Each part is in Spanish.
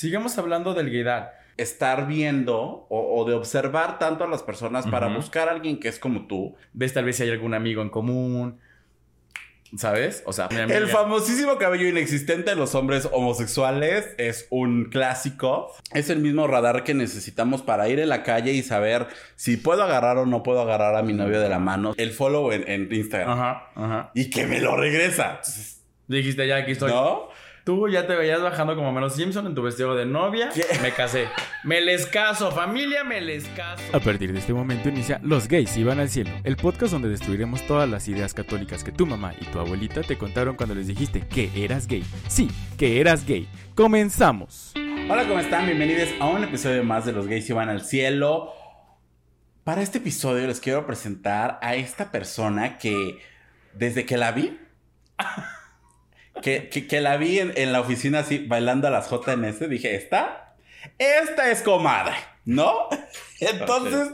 sigamos hablando del gaydar. Estar viendo o, o de observar tanto a las personas para buscar a alguien que es como tú. Ves tal vez si hay algún amigo en común. ¿Sabes? O sea, El famosísimo cabello inexistente de los hombres homosexuales es un clásico. Es el mismo radar que necesitamos para ir en la calle y saber si puedo agarrar o no puedo agarrar a mi novio de la mano. El follow en, en Instagram. Ajá, ajá. Y que me lo regresa. Dijiste, ya aquí estoy. ¿No? Tú ya te veías bajando como menos Simpson en tu vestido de novia. ¿Qué? Me casé. Me les caso, familia, me les caso. A partir de este momento inicia Los gays iban al cielo, el podcast donde destruiremos todas las ideas católicas que tu mamá y tu abuelita te contaron cuando les dijiste que eras gay. Sí, que eras gay. Comenzamos. Hola, ¿cómo están? Bienvenidos a un episodio más de Los Gays y Van al Cielo. Para este episodio les quiero presentar a esta persona que desde que la vi, que, que- que la vi en, en la oficina así bailando a las JNS, dije, esta, esta es comadre, ¿no? Entonces,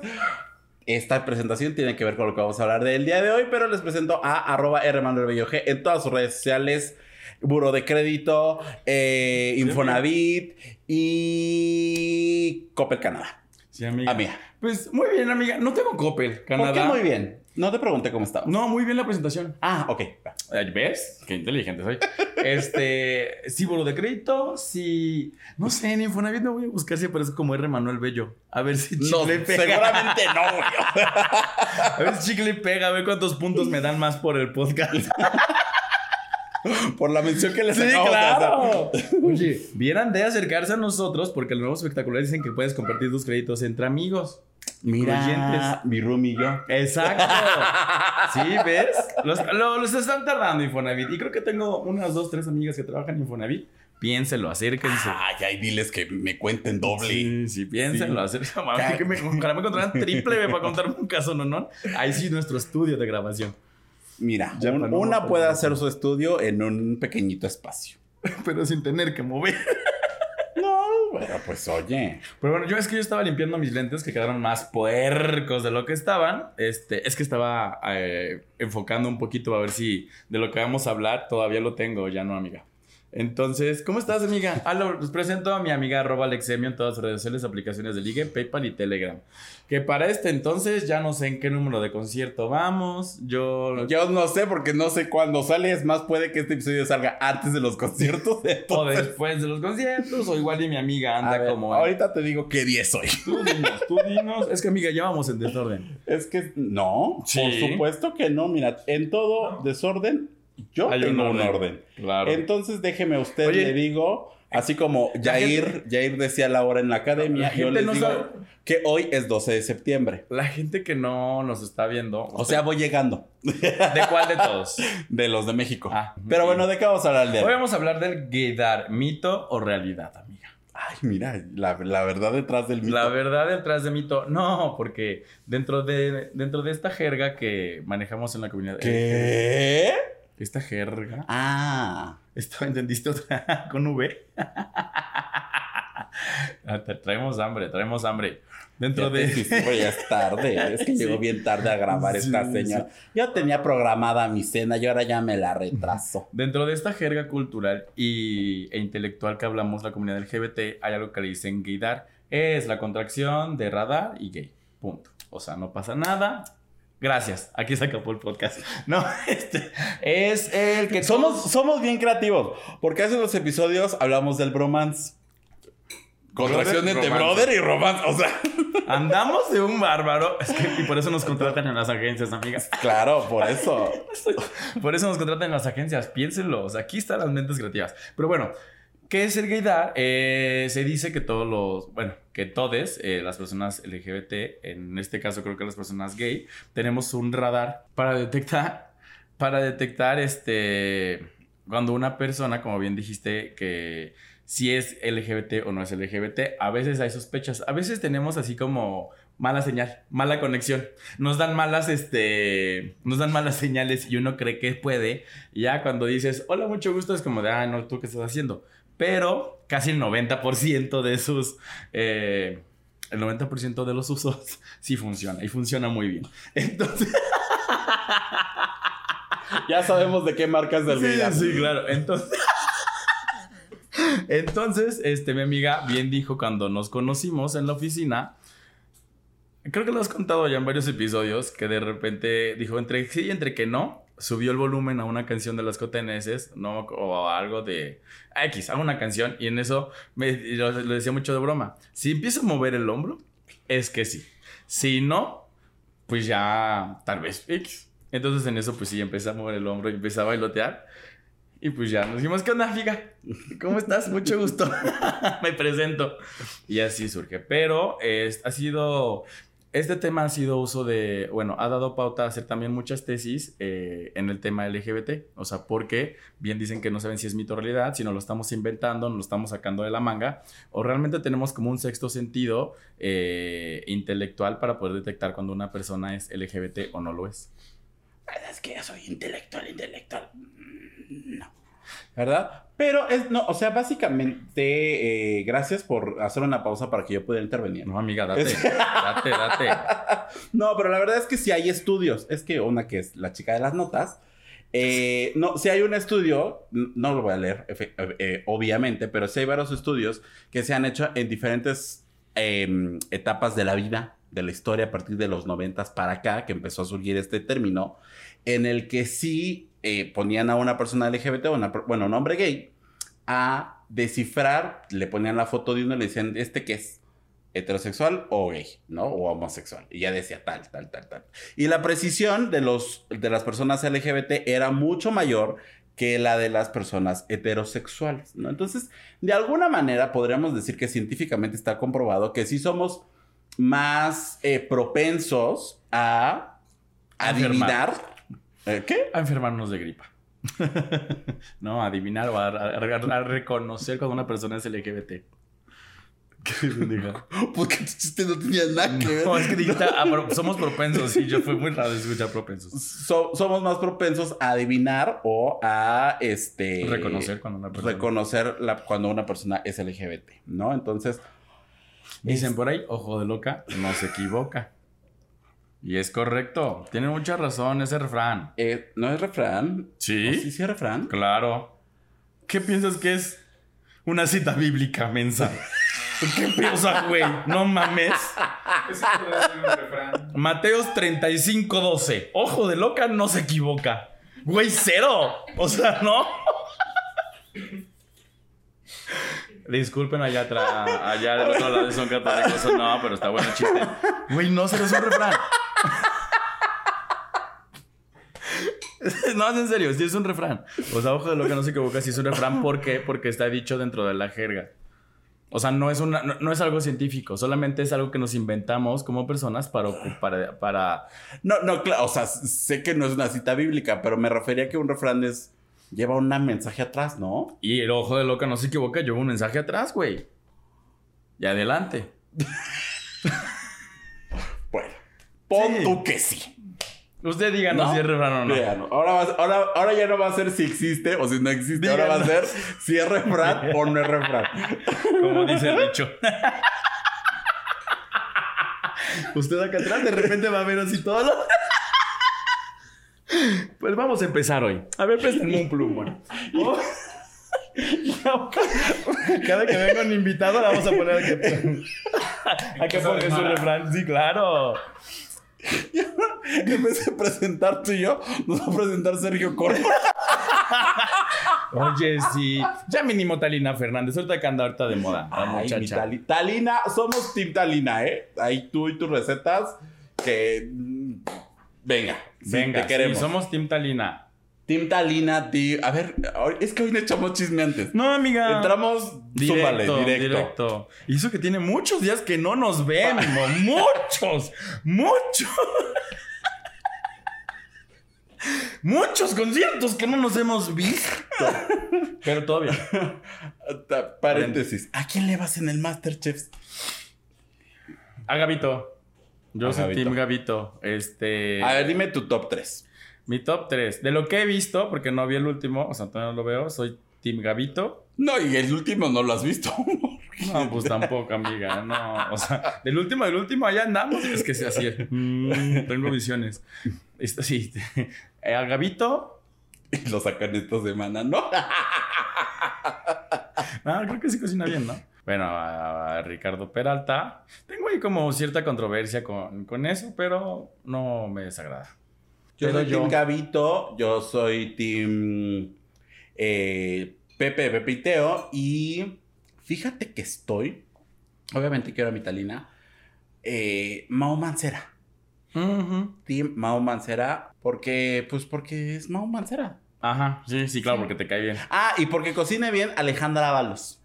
esta presentación tiene que ver con lo que vamos a hablar del día de hoy, pero les presento a arroba rmanuelbellog en todas sus redes sociales. Buro de crédito, eh, Infonavit y Coppel Canadá. Sí, amiga. Amiga. Pues muy bien, amiga. No tengo Coppel, Canadá. ¿Por qué muy bien? No te pregunté cómo estaba. No, muy bien la presentación. Ah, ok. Eh, ¿Ves? Qué inteligente soy. Este, sí, bolo de crédito, sí. No sé, en Infonavit no voy a buscar si aparece como R. Manuel Bello. A ver si No, chicle pega. seguramente no, güey. A ver si chicle pega, a ver cuántos puntos me dan más por el podcast. Por la mención que les Sí, acabo de hacer. claro. Oye, vieran de acercarse a nosotros porque los nuevos espectaculares dicen que puedes compartir tus créditos entre amigos. Mira, mi room y yo. Exacto. Sí, ¿ves? Los, lo- los están tardando Infonavit. Y creo que tengo unas dos, tres amigas que trabajan en Infonavit. Piénselo, acérquense. Ay, ay, diles que me cuenten doble. Sí, sí, piénsenlo. Acérquense. Ca- que me, ojalá me encontraran triple para contarme un caso, ¿no? no? Ahí sí, nuestro estudio de grabación. Mira, Ya un- una puede hacer su estudio en un pequeñito espacio. Pero sin tener que mover. No, bueno, pues oye. Pero bueno, yo es que yo estaba limpiando mis lentes que quedaron más puercos de lo que estaban. Este, es que estaba eh, enfocando un poquito a ver si de lo que vamos a hablar todavía lo tengo, ya no, amiga. Entonces, ¿cómo estás, amiga? Ah, lo- les presento a mi amiga arroba Alexemio en todas sus redes sociales, aplicaciones de Ligue, PayPal y Telegram. Que para este entonces ya no sé en qué número de concierto vamos. Yo... Yo no sé porque no sé cuándo sale. Es más, puede que este episodio salga antes de los conciertos. O entonces- después de los conciertos, o igual y mi amiga anda ver, como... Ahorita te digo qué día soy. Tú dinos, tú dinos. Es que, amiga, ya vamos en desorden. Es que no, Sí. por supuesto que no. Mira, en todo desorden, yo Hay tengo un orden. orden. Claro. Entonces déjeme usted, Oye. le digo, así como Jair, gente- Jair decía la hora en la academia, La yo les no digo sabe. que hoy es 12 de septiembre. La gente que no nos está viendo. O sea, voy llegando ¿de cuál de todos? de los de México. Ah. Pero bueno, ¿de qué vamos a hablar de Hoy vamos a hablar del gaydar, mito o realidad, amiga. Ay, mira, la, la verdad detrás del mito. La verdad detrás de mito, no, porque dentro de, dentro de esta jerga que manejamos en la comunidad. ¿Qué? Esta jerga. Ah. ¿Esto entendiste otra con V? Ah, traemos hambre, traemos hambre. Dentro Ya de. ya es tarde. Es que Sí. llegó bien tarde a grabar Sí, esta señora. Yo tenía programada mi cena y ahora ya me la retraso. Dentro de esta jerga cultural y, e intelectual que hablamos la comunidad LGBT, hay algo que le dicen gaydar. Es la contracción de radar y gay. Punto. O sea, no pasa nada. Gracias. Aquí se acabó el podcast. No, este es el que Somos, somos bien creativos. Porque hace unos episodios hablamos del bromance. Contracción Brother, entre romance. brother y romance. O sea, andamos de un bárbaro. Es que, y por eso nos contratan en las agencias, amigas. claro, por eso. Por eso nos contratan en las agencias. Piénsenlo. O sea, aquí están las mentes creativas. Pero bueno, ¿qué es el gaydar? Eh, se dice que todos los, bueno, que todes, eh, las personas LGBT, en este caso creo que las personas gay, tenemos un radar para detectar, para detectar este, cuando una persona, como bien dijiste, que si es LGBT o no es LGBT, a veces hay sospechas, a veces tenemos así como mala señal, mala conexión. Nos dan malas, este, nos dan malas señales y uno cree que puede. Y ya cuando dices, hola, mucho gusto, es como de, ah, no, ¿tú qué estás haciendo? Pero casi el 90% de sus, eh, el 90% de los usos sí funciona y funciona muy bien. Entonces, Ya sabemos de qué marcas del sí, sí, claro. Entonces, Entonces, este, mi amiga bien dijo cuando nos conocimos en la oficina, creo que lo has contado ya en varios episodios, que de repente dijo entre sí y entre que no, subió el volumen a una canción de las coteneses, no, o algo de X, a una canción, y en eso me lo, decía mucho de broma. Si empiezo a mover el hombro, es que sí. Si no, pues ya tal vez X. Entonces en eso pues sí empecé a mover el hombro y empecé a bailotear. Y pues ya nos dijimos, ¿qué onda, amiga? ¿Cómo estás? Mucho gusto. Me presento. Y así surge. Pero es, ha sido este tema ha sido uso de, bueno, ha dado pauta a hacer también muchas tesis eh, en el tema LGBT. O sea, porque bien dicen que no saben si es mito o realidad, si no lo estamos inventando, nos lo estamos sacando de la manga, o realmente tenemos como un sexto sentido eh, intelectual para poder detectar cuando una persona es LGBT o no lo es. Es que yo soy intelectual, intelectual. Mm, No. ¿Verdad? Pero es, no, o sea, básicamente, eh, gracias por hacer una pausa para que yo pudiera intervenir. No, amiga, date, Es- date, date. No, pero la verdad es que sí hay estudios. Es que una que es la chica de las notas. eh, no, si hay un estudio, no lo voy a leer, eh, eh, obviamente, pero sí hay varios estudios que se han hecho en diferentes em, etapas de la vida, de la historia, a partir de los noventas para acá, que empezó a surgir este término, en el que sí eh, ponían a una persona LGBT, una, bueno, un hombre gay, a descifrar, le ponían la foto de uno y le decían, ¿este qué es? heterosexual o gay, ¿no? O homosexual. Y ya decía tal, tal, tal, tal. Y la precisión de, los, de las personas LGBT era mucho mayor que la de las personas heterosexuales, ¿no? Entonces, de alguna manera podríamos decir que científicamente está comprobado que sí somos más eh, propensos A adivinar. ¿Eh, ¿Qué? A enfermarnos de gripa. no, a adivinar o a, a- a reconocer cuando una persona es LGBT. ¿Qué pendeja? Porque tu chiste no tenía nada que ver. No, es que dijiste, ah, pero somos propensos. Y yo fue muy raro escuchar propensos. So- somos más propensos a adivinar o a este Reconocer cuando una persona. reconocer la- cuando una persona es LGBT, ¿no? Entonces, Dicen por ahí, ojo de loca, no se equivoca. Y es correcto. Tienen mucha razón ese refrán. eh, ¿no es refrán? ¿Sí? ¿O sí, sí es refrán? Claro. ¿Qué piensas que es? Una cita bíblica mensa. ¿Qué piensas, güey? No mames. Ser un refrán. Mateos 35, 12. Ojo de loca, no se equivoca. Güey, cero. O sea, ¿no? Disculpen allá atrás, allá del otro lado son católicos. No, pero está bueno el chiste. Güey, no, cero es un refrán. No, es en serio, sí es un refrán. O sea, ojo de loca, no se equivoca, sí es un refrán. ¿Por qué? Porque está dicho dentro de la jerga. O sea, no es, una, no, no es algo científico, solamente es algo que nos inventamos como personas para, para, para No, no, claro, o sea, sé que no es una cita bíblica, pero me refería a que un refrán es lleva un mensaje atrás, ¿no? Y el ojo de loca no se equivoca, lleva un mensaje atrás, güey. Y adelante. Bueno, pon Sí. tú que sí. Usted díganos ¿No? si es refrán o no. Ahora, va- ahora, ahora ya no va a ser si existe o si no existe. Ahora va a ser si es refrán o no es refrán. Como dice el dicho. Usted acá atrás de repente va a ver así todo lo... Pues vamos a empezar hoy. A ver, préstenme un plumón. Oh. Cada que venga un invitado, le vamos a poner a que, a que ponga su refrán. Sí, claro. En vez de presentar tú y yo, nos va a presentar Sergio Corona. Oye, sí. Ya mínimo Talina Fernández. Ahorita que anda ahorita de moda. La Ay, muchacha. Tali- Talina, somos Team Talina, ¿eh? Ahí tú y tus recetas que... mm, Venga, sí, Venga, te queremos. sí, somos Team Talina. Team Talina, Team... A ver, es que hoy le echamos chisme antes. No, amiga. Entramos, Directo, súbale, directo. directo. Y eso que tiene muchos días que no nos vemos. muchos, muchos. Muchos conciertos que no nos hemos visto. Pero. Ta- Paréntesis. ¿A quién le vas en el Masterchef? A Gabito. Yo soy Gabito. Team Gabito. Este. A ver, dime tu top 3. Mi top 3. De lo que he visto, porque no vi el último, o sea, todavía no lo veo, soy Team Gabito. No, y el último no lo has visto. No, pues tampoco, amiga. No, o sea, del último, del último, allá andamos. Es que es así. mm, tengo visiones. Esto sí. A Gabito, y lo sacan esta semana, ¿no? Ah, creo que sí cocina bien, ¿no? Bueno, a Ricardo Peralta. Tengo ahí como cierta controversia con, con eso, pero no me desagrada. Yo Pero soy Team Gabito, yo soy Team eh, Pepe Pepiteo y fíjate que estoy, obviamente quiero a mi Talina, eh, Mao Mancera. Ujú. Team Mao Mancera, porque, pues porque es Mao Mancera. Ajá, sí, sí, claro, Sí. porque te cae bien. Ah, y porque cocine bien Alejandra Ábalos.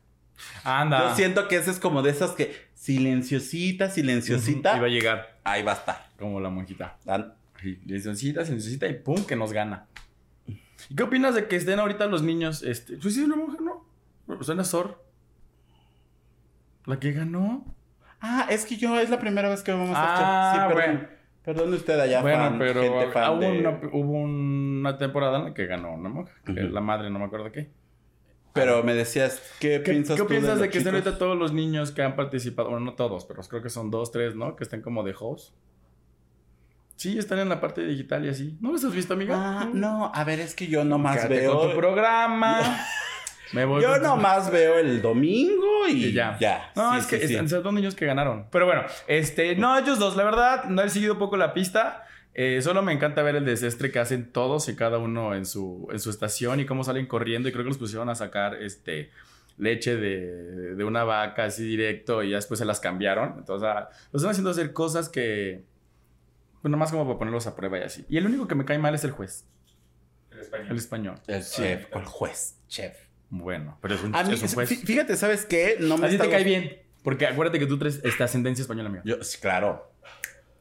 Anda. Yo siento que ese es como de esas que silenciosita, silenciosita, Ujú, Iba a llegar ahí va a estar. como la monjita. Sí, Silenciosita, silenciosita y pum, que nos gana. ¿Y qué opinas de que estén ahorita los niños? Este, pues sí, es una mujer, ¿no? Suena Sor. La que ganó. Ah, es que yo es la primera vez que vamos a Ah, escuchar. Sí, perdón. bueno. Perdone usted allá, bueno, fan, pero gente fan ah, hubo, de- una, hubo una temporada en la que ganó una mujer. La madre, no me acuerdo qué. Pero me decías, ¿qué, ¿Qué, piensas qué tú piensas de, los que estén ahorita todos los niños que han participado? Bueno, no todos, pero creo que son dos, tres, ¿no? Que estén como de host. Sí, están en la parte digital y así. ¿No los has visto, amiga? Ah, no, a ver, es que yo nomás Quédate veo... con tu programa. Me voy Yo con tu- nomás veo el domingo y, Y ya. ya. No, Sí, es que sí, son dos niños que ganaron. Pero bueno, este, no, ellos dos, la verdad, no he seguido poco la pista. Eh, solo me encanta ver el desastre que hacen todos y cada uno en su, en su estación y cómo salen corriendo. Y creo que los pusieron a sacar este, leche de, de una vaca así directo y ya después se las cambiaron. Entonces, ah, los están haciendo hacer cosas que. Bueno, más como para ponerlos a prueba y así. Y el único que me cae mal es el juez. El español. El español. El chef, o el juez, chef. Bueno, pero es un, A mí, es un juez. fí- fíjate, ¿sabes qué? No me A ti te cae bien. Porque acuérdate que tú traes esta ascendencia española, amigo. Yo, sí, claro.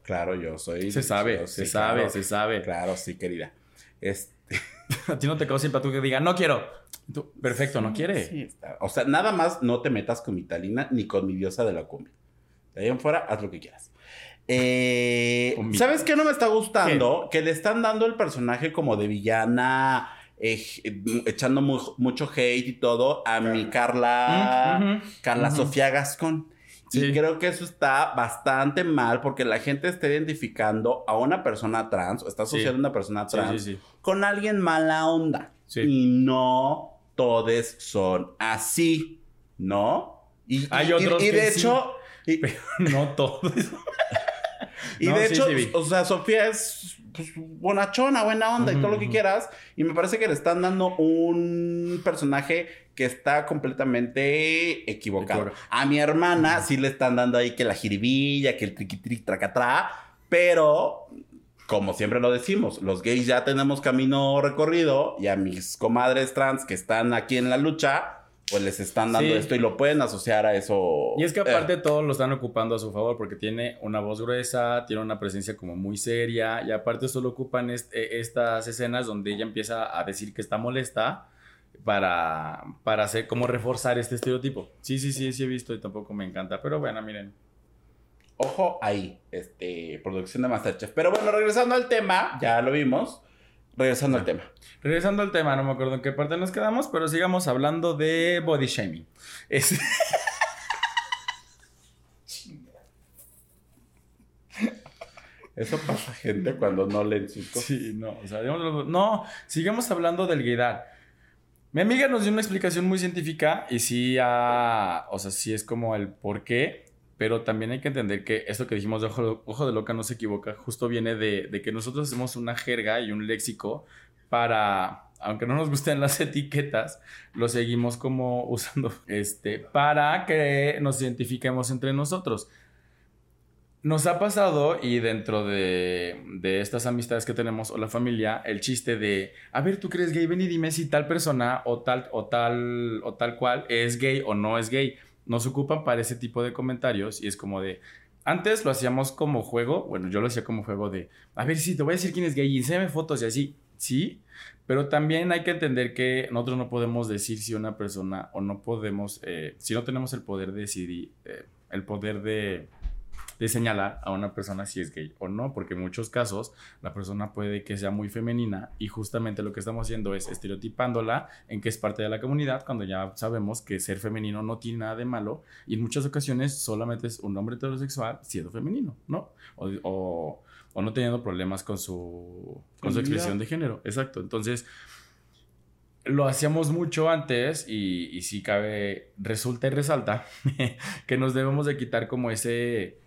Claro, yo soy... Se sabe, yo- se sí, sabe, claro. se sabe. Claro, sí, querida. Este... A ti no te causa tú que diga, no quiero. Tú, perfecto, no quiere. Sí, está. O sea, nada más no te metas con mi talina ni con mi diosa de la cumbia. De ahí en fuera, haz lo que quieras. Eh, ¿Sabes qué no me está gustando? Que le están dando el personaje como de villana, eh, echando mu- mucho hate y todo a mi Carla, Carla. Sofía Gascón. Sí. Y creo que eso está bastante mal porque la gente está identificando a una persona trans o está Sí. asociando a una persona trans sí, con alguien mala onda. Y no todos son así, ¿no? Y, Hay y- otros y, de hecho, Pero no todo. y No, de sí, hecho, sí o sea, Sofía es pues, bonachona, buena onda y todo lo que quieras. Y me parece que le están dando un personaje que está completamente equivocado. Equivocado. A mi hermana sí le están dando ahí que la jiribilla, que el triqui tracatrá, pero como siempre lo decimos, los gays ya tenemos camino recorrido y a mis comadres trans que están aquí en la lucha, pues les están dando Sí. esto y lo pueden asociar a eso. Y es que Eh, aparte todos lo están ocupando a su favor porque tiene una voz gruesa, tiene una presencia como muy seria y aparte solo ocupan est- eh, estas escenas donde ella empieza a decir que está molesta para, para hacer como reforzar este estereotipo. Sí, sí, sí, sí he visto y tampoco me encanta, pero bueno, miren. Ojo ahí, este, producción de Masterchef. Pero bueno, regresando al tema, ya lo vimos. Regresando al tema. Regresando al tema, no me acuerdo en qué parte nos quedamos, pero sigamos hablando de body shaming. Es- Eso pasa, gente, cuando no leen sus cosas. Sí, no, o sea, digamos, no, sigamos hablando del gaydar. Mi amiga nos dio una explicación muy científica y sí, ah, o sea, sí es como el por qué, pero también hay que entender que esto que dijimos de ojo, ojo de loca no se equivoca, justo viene de, de que nosotros hacemos una jerga y un léxico para, aunque no nos gusten las etiquetas, lo seguimos como usando este, para que nos identifiquemos entre nosotros. Nos ha pasado, y dentro de, de estas amistades que tenemos o la familia, el chiste de, a ver, ¿tú crees gay? Ven y dime si tal persona o tal, o tal, o tal cual es gay o no es gay. Nos ocupan para ese tipo de comentarios y es como de, antes lo hacíamos como juego, bueno, yo lo hacía como juego de, a ver, si te voy a decir quién es gay y enséñame fotos y así, sí, pero también hay que entender que nosotros no podemos decir si una persona o no podemos, eh, si no tenemos el poder de decidir, eh, el poder de de señalar a una persona si es gay o no, porque en muchos casos la persona puede que sea muy femenina y justamente lo que estamos haciendo es estereotipándola en que es parte de la comunidad cuando ya sabemos que ser femenino no tiene nada de malo y en muchas ocasiones solamente es un hombre heterosexual siendo femenino, ¿no? O, o, o no teniendo problemas con su, con su expresión de género, exacto. Entonces, lo hacíamos mucho antes y, y sí cabe, resulta y resalta que nos debemos de quitar como ese,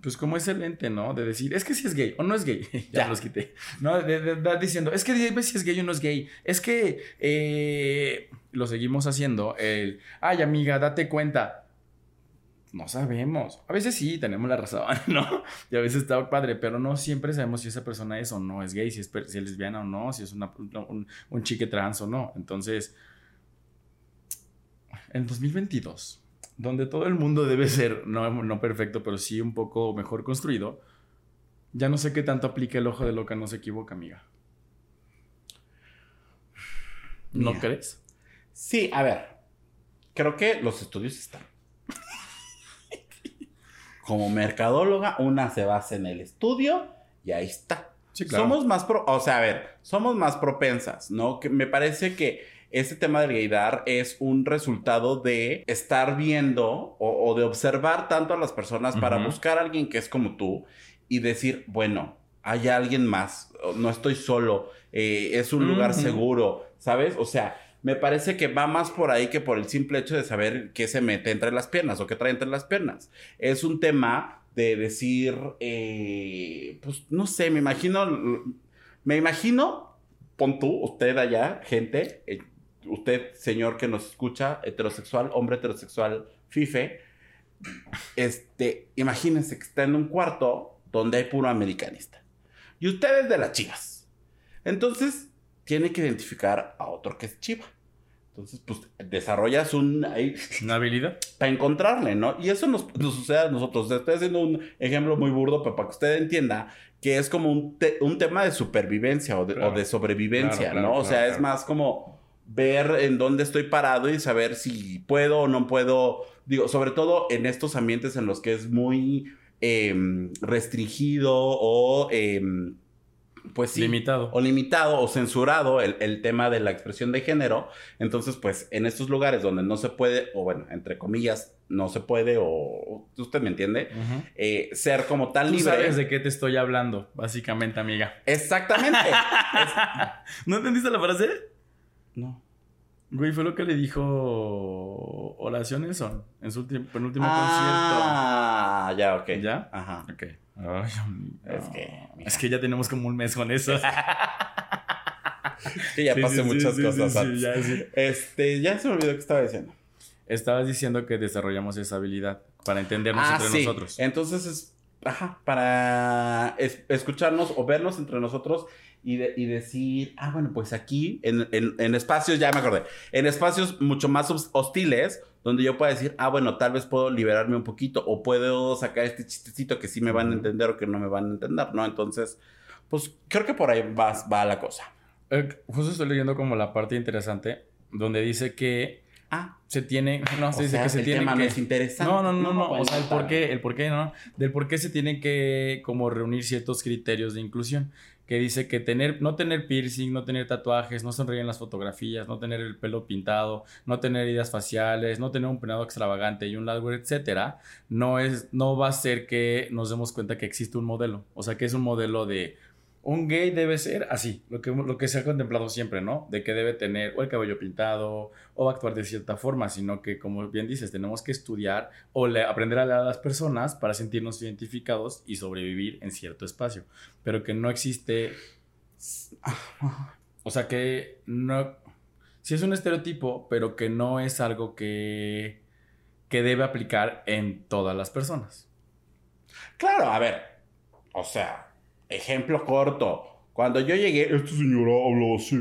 pues como ese lente, ¿no? De decir, es que si es gay o no es gay. ya, Ya. los quité. No, de, de- de- diciendo, es que dime si es gay o no es gay. Es que eh, lo seguimos haciendo. El, ay, amiga, date cuenta. No sabemos. A veces sí, tenemos la razón, ¿no? Y a veces está padre, pero no siempre sabemos si esa persona es o no es gay, si es, si es lesbiana o no, si es una, un, un chique trans o no. Entonces, en 2022, donde todo el mundo debe ser, no, no perfecto, pero sí un poco mejor construido, ya no sé qué tanto aplica el ojo de loca, no se equivoca, amiga. ¿No Mira. crees? Sí, a ver. Creo que los estudios están. Como mercadóloga, una se basa en el estudio y ahí está. Sí, claro. Somos más pro, o sea, a ver, somos más propensas, ¿no? Que me parece que este tema del gaydar es un resultado de estar viendo o, o de observar tanto a las personas para buscar a alguien que es como tú y decir, bueno, hay alguien más, no estoy solo, eh, es un lugar seguro, ¿sabes? O sea, me parece que va más por ahí que por el simple hecho de saber qué se mete entre las piernas o qué trae entre las piernas. Es un tema de decir, eh, pues no sé, me imagino, me imagino, pon tú, usted allá, gente, eh, usted, señor que nos escucha, heterosexual, hombre heterosexual, fife, este, imagínense que está en un cuarto donde hay puro americanista. Y usted es de las chivas. Entonces, tiene que identificar a otro que es chiva. Entonces, pues, desarrollas un... ahí, ¿Una habilidad? para encontrarle, ¿no? Y eso nos, nos sucede a nosotros. Estoy haciendo un ejemplo muy burdo, pero para que usted entienda que es como un, te- un tema de supervivencia o de, Claro. o de sobrevivencia, Claro, claro, ¿no? o sea, es más como ver en dónde estoy parado y saber si puedo o no puedo. Digo, sobre todo en estos ambientes en los que es muy em, restringido o... em, pues sí, Limitado. o limitado o censurado el, el tema de la expresión de género. Entonces, pues en estos lugares donde no se puede, o bueno, entre comillas, no se puede, o usted me entiende. Eh, ser como tan Tú libre. sabes de qué te estoy hablando, básicamente, amiga. Exactamente. Es- ¿No entendiste la frase? No. Güey, fue lo que le dijo Horacio Nelson en su penúltimo Ah, ya, ok. concierto. ¿Ya? Ajá. Ok. Ay. Es que, mira. Es que ya tenemos como un mes con eso. Es que ya Sí, pasé sí, muchas sí, cosas antes. ya. Este, ya se me olvidó que estaba diciendo. Estabas diciendo que desarrollamos esa habilidad para entendernos Ah, entre nosotros. Entonces es, ajá, para es- escucharnos o vernos entre nosotros y, de- y decir, ah, bueno, pues aquí, en, en- en espacios, ya me acordé, en espacios mucho más hos- hostiles, donde yo pueda decir, ah, bueno, tal vez puedo liberarme un poquito o puedo sacar este chistecito que sí me van a entender o que no me van a entender, ¿no? Entonces, pues creo que por ahí va, va la cosa. Eh, justo estoy leyendo como la parte interesante donde dice que Ah, se tiene. No, o se dice sea, que se el tiene tema que. no es interesante. No, no, no, o sea, el por qué, el por qué, ¿no? Del por qué se tienen que como reunir ciertos criterios de inclusión. Que dice que tener, no tener piercing, no tener tatuajes, no sonreír en las fotografías, no tener el pelo pintado, no tener heridas faciales, no tener un peinado extravagante y un largo, etcétera, no es, no va a ser que nos demos cuenta que existe un modelo. O sea, que es un modelo de un gay debe ser así, lo que, lo que se ha contemplado siempre, ¿no? De que debe tener o el cabello pintado o actuar de cierta forma, sino que, como bien dices, tenemos que estudiar o aprender a leer a las personas para sentirnos identificados y sobrevivir en cierto espacio. Pero que no existe, o sea, que no, sí es un estereotipo, pero que no es algo que, que debe aplicar en todas las personas. Claro, a ver. O sea, ejemplo corto. Cuando yo llegué, esta señora habló así.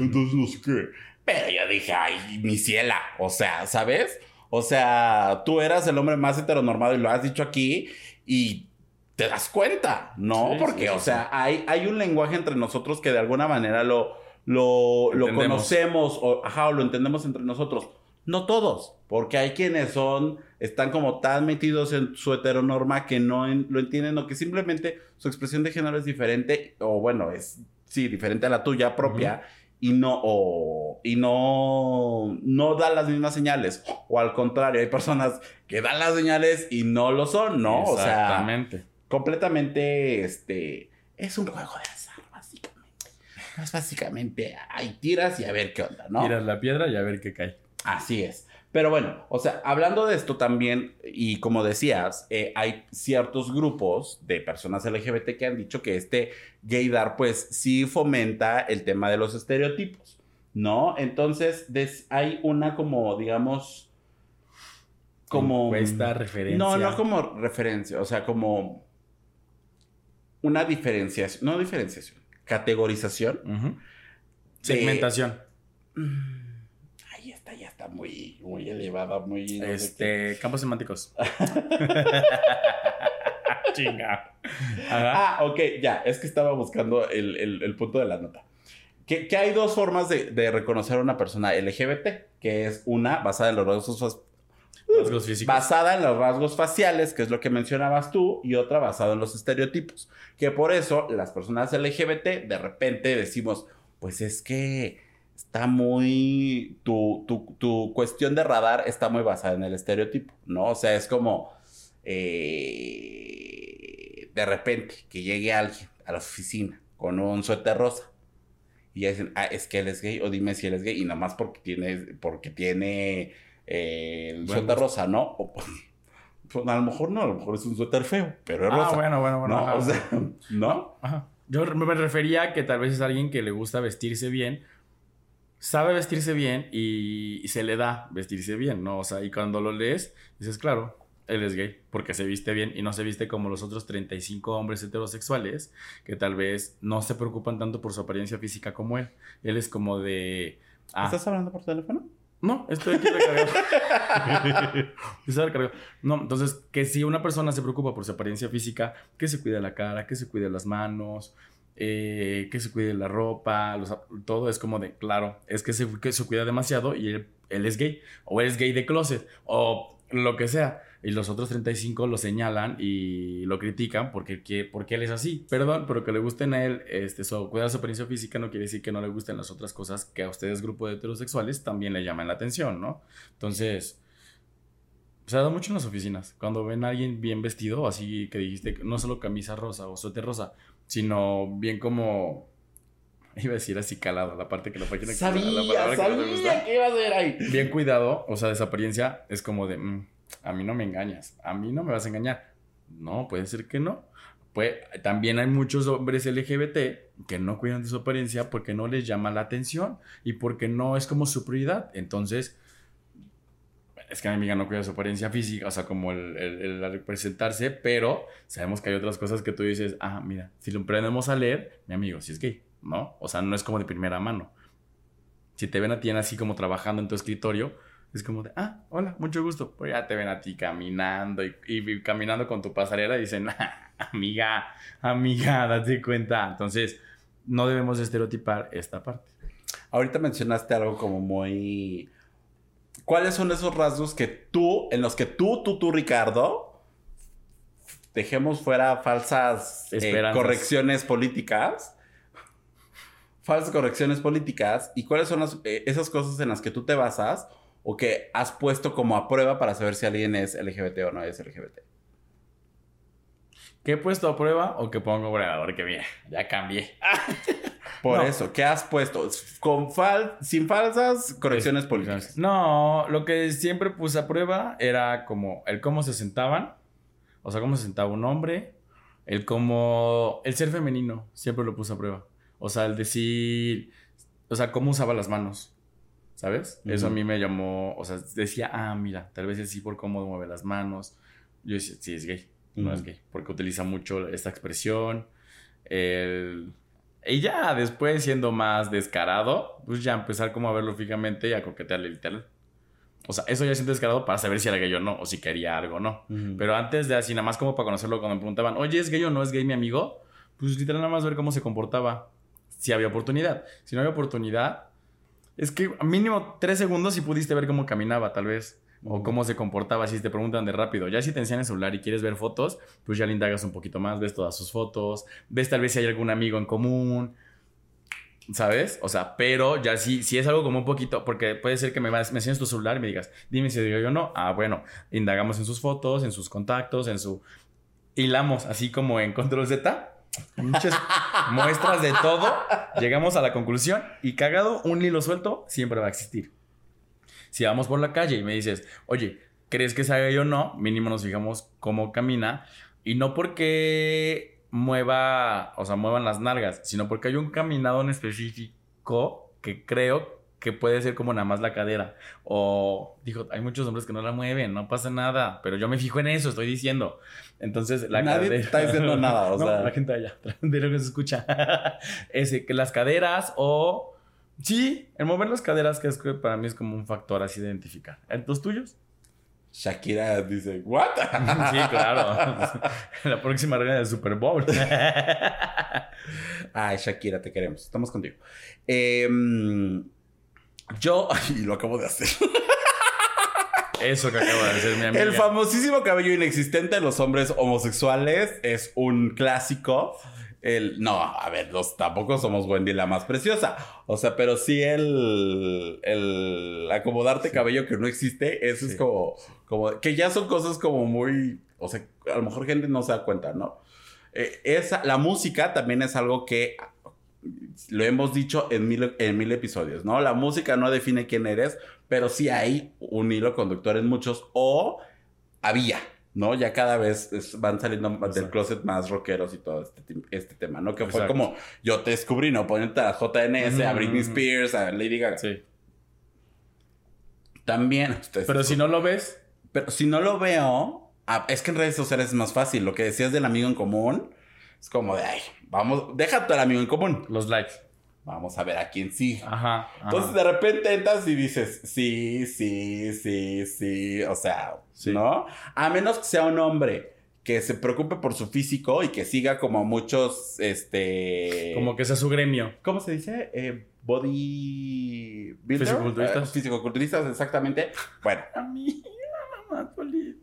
Entonces no sé qué. Pero yo dije, ay, mi ciela. O sea, ¿sabes? O sea, tú eras el hombre más heteronormado y lo has dicho aquí y te das cuenta, ¿no? Sí, Porque, sí, o sea, hay, hay un lenguaje entre nosotros que de alguna manera lo, lo, lo conocemos o, ajá, o lo entendemos entre nosotros. No todos, porque hay quienes son, están como tan metidos en su heteronorma que no en- lo entienden o que simplemente su expresión de género es diferente, o bueno, es, sí, diferente a la tuya propia, y no, o, y no, no da las mismas señales. O al contrario, hay personas que dan las señales y no lo son, ¿no? O sea, Exactamente. completamente, este, es un juego de azar, básicamente. pues básicamente ahí tiras y a ver qué onda, ¿no? Tiras la piedra y a ver qué cae. Así es. Pero bueno, o sea, hablando de esto también, y como decías, eh, hay ciertos grupos de personas LGBT que han dicho que este gaydar, pues sí fomenta el tema de los estereotipos, ¿no? Entonces, des- hay una como, digamos, como... Esta referencia. No, no como referencia, o sea, como una diferenciación, no diferenciación, categorización. De- Segmentación. Mm, Ahí está, muy, muy elevada, muy... no. Este, campos semánticos. Chinga. Ajá. Ah, ok, ya, es que estaba buscando el, el- el punto de la nota. Que, que hay dos formas de, de reconocer a una persona LGBT, que es una basada en los rasgos Rasgos físicos. basada en los rasgos faciales, que es lo que mencionabas tú, y otra basada en los estereotipos. Que por eso las personas LGBT de repente decimos, pues es que está muy, tu, tu, tu cuestión de radar está muy basada en el estereotipo, ¿no? O sea, es como, eh, de repente, que llegue alguien a la oficina con un suéter rosa. Y ya dicen, ah, es que él es gay, o dime si él es gay, y nada más porque tiene, porque tiene eh, el suéter gusto. rosa, ¿no? O, pues, pues, a lo mejor no, a lo mejor es un suéter feo, pero es Ah, rosa. bueno, bueno, bueno. ¿no? ajá. O sea, ¿no? Ajá. Yo me refería a que tal vez es alguien que le gusta vestirse bien, sabe vestirse bien y, y se le da vestirse bien, ¿no? O sea, y cuando lo lees, dices, claro, él es gay, porque se viste bien y no se viste como los otros 35 hombres heterosexuales que tal vez no se preocupan tanto por su apariencia física como él. Él es como de... Ah, ¿Estás hablando por teléfono? no, estoy aquí recargado. Estoy recargado. No, entonces, que si una persona se preocupa por su apariencia física, que se cuide la cara, que se cuide las manos, eh, que se cuide la ropa, todo es como de, claro, es que se, que se cuida demasiado y él, es gay, o él es gay de closet, o lo que sea. Y los otros 35 lo señalan y lo critican porque, que- porque él es así. Perdón, pero que le gusten a él este, su, cuidar su apariencia física no quiere decir que no le gusten las otras cosas que a ustedes, grupo de heterosexuales, también le llaman la atención, ¿no? Entonces, se dado mucho en las oficinas. Cuando ven a alguien bien vestido, así que dijiste, no solo camisa rosa o suéter rosa, sino bien como... Iba a decir así calado, la parte que la página que la Sabía, que no gusta sabía que ibas a ver ahí. bien cuidado, o sea, esa apariencia es como de, "Mm, a mí no me engañas, a mí no me vas a engañar. No, puede ser que no. Pues, también hay muchos hombres LGBT que no cuidan de su apariencia porque no les llama la atención y porque no es como su prioridad. Entonces, es que mi amiga no cuida su apariencia física, o sea, como el, el, presentarse, pero sabemos que hay otras cosas que tú dices, ah, mira, si lo aprendemos a leer, mi amigo, si es gay, ¿no? O sea, no es como de primera mano. Si te ven a ti así como trabajando en tu escritorio, es como de, ah, hola, mucho gusto. Pues ya te ven a ti caminando y, y caminando con tu pasarela y dicen, "Ah, amiga, amiga, date cuenta. Entonces, no debemos estereotipar esta parte. Ahorita mencionaste algo como muy... ¿Cuáles son esos rasgos que tú, en los que tú, tú, tú, Ricardo, dejemos fuera falsas eh, correcciones políticas? Falsas correcciones políticas. ¿Y cuáles son las- eh, esas cosas en las que tú te basas o que has puesto como a prueba para saber si alguien es LGBT o no es LGBT? ¿Qué he puesto a prueba o qué pongo a prueba? Porque mira, ya cambié. Por No. eso, ¿qué has puesto? Con fal sin falsas correcciones políticas. No, lo que siempre puse a prueba era como el cómo se sentaban, o sea, cómo se sentaba un hombre, el cómo, el ser femenino, siempre lo puse a prueba. O sea, el decir, o sea, cómo usaba las manos, ¿sabes? Eso a mí me llamó, o sea, decía, ah, mira, tal vez es sí por cómo mueve las manos. Yo decía, sí, es gay, no es gay, porque utiliza mucho esta expresión. El... Y ya después, siendo más descarado, pues ya empezar como a verlo fijamente y a coquetearle literal. O sea, eso ya siento descarado para saber si era gay o no, o si quería algo o no. Ujú. Pero antes de así, nada más como para conocerlo, cuando me preguntaban, oye, ¿es gay o no es gay mi amigo? Pues literal nada más ver cómo se comportaba. Si había oportunidad. Si no había oportunidad, es que mínimo tres segundos si pudiste ver cómo caminaba, tal vez. O cómo se comportaba, si te preguntan de rápido. Ya si te enseñan el celular y quieres ver fotos, pues ya le indagas un poquito más, ves todas sus fotos, ves tal vez si hay algún amigo en común, ¿sabes? O sea, pero ya si, si es algo como un poquito, porque puede ser que me, vas- me enseñes tu celular y me digas, dime si digo yo no. Ah, bueno, indagamos en sus fotos, en sus contactos, en su... Hilamos, así como en Control Z, Muchas muestras de todo. Llegamos a la conclusión y cagado, un hilo suelto siempre va a existir. Si vamos por la calle y me dices, oye, ¿crees que sabe yo o no? Mínimo nos fijamos cómo camina. Y no porque mueva, o sea, muevan las nalgas, sino porque hay un caminado en específico que creo que puede ser como nada más la cadera. O, dijo, hay muchos hombres que no la mueven, no pasa nada, pero yo me fijo en eso, estoy diciendo. Entonces, la Nadie cadera... está diciendo nada, o No, sea. la gente allá, de lo que se escucha. Ese, que las caderas o... Sí, el mover las caderas, que es que para mí es como un factor así de identificar. ¿En ¿Los tuyos? Shakira dice, ¿what? Sí, claro. la próxima reina del Super Bowl. Ay, Shakira, te queremos. Estamos contigo. Em, yo, y lo acabo de hacer. Eso que acaba de decir mi amiga. El famosísimo cabello inexistente de los hombres homosexuales es un clásico. El, no, a ver, los, tampoco somos Wendy la más preciosa. O sea, pero sí el, el acomodarte cabello que no existe, eso es como, como, que ya son cosas como muy, o sea, a lo mejor gente no se da cuenta, ¿no? Eh, esa, la música también es algo que lo hemos dicho en mil, en mil episodios, ¿no? La música no define quién eres, pero sí hay un hilo conductor en muchos, o había, ¿no? Ya cada vez es- van saliendo del Exacto. closet más rockeros y todo este, este tema, ¿no? Que fue Exacto. como, yo te descubrí, ¿no? Poniéndote a JNS, a Britney Ujú. Spears, a Lady Gaga. Sí. También. ustedes- Pero si no lo ves, pero si no lo veo, ah, es que en redes sociales es más fácil. Lo que decías del amigo en común, es como de, ay, vamos, déjate al amigo en común. los likes. Vamos a ver a quién sí. Ajá. ajá. Entonces de repente entras y dices, sí, sí, sí, sí, o sea, Sí. ¿no? A menos que sea un hombre que se preocupe por su físico y que siga como muchos, este... Como que sea su gremio. ¿Cómo se dice? Eh, body... builder? Fisicoculturistas. Eh, fisicoculturistas, exactamente. Bueno, A mí, mamá, feliz.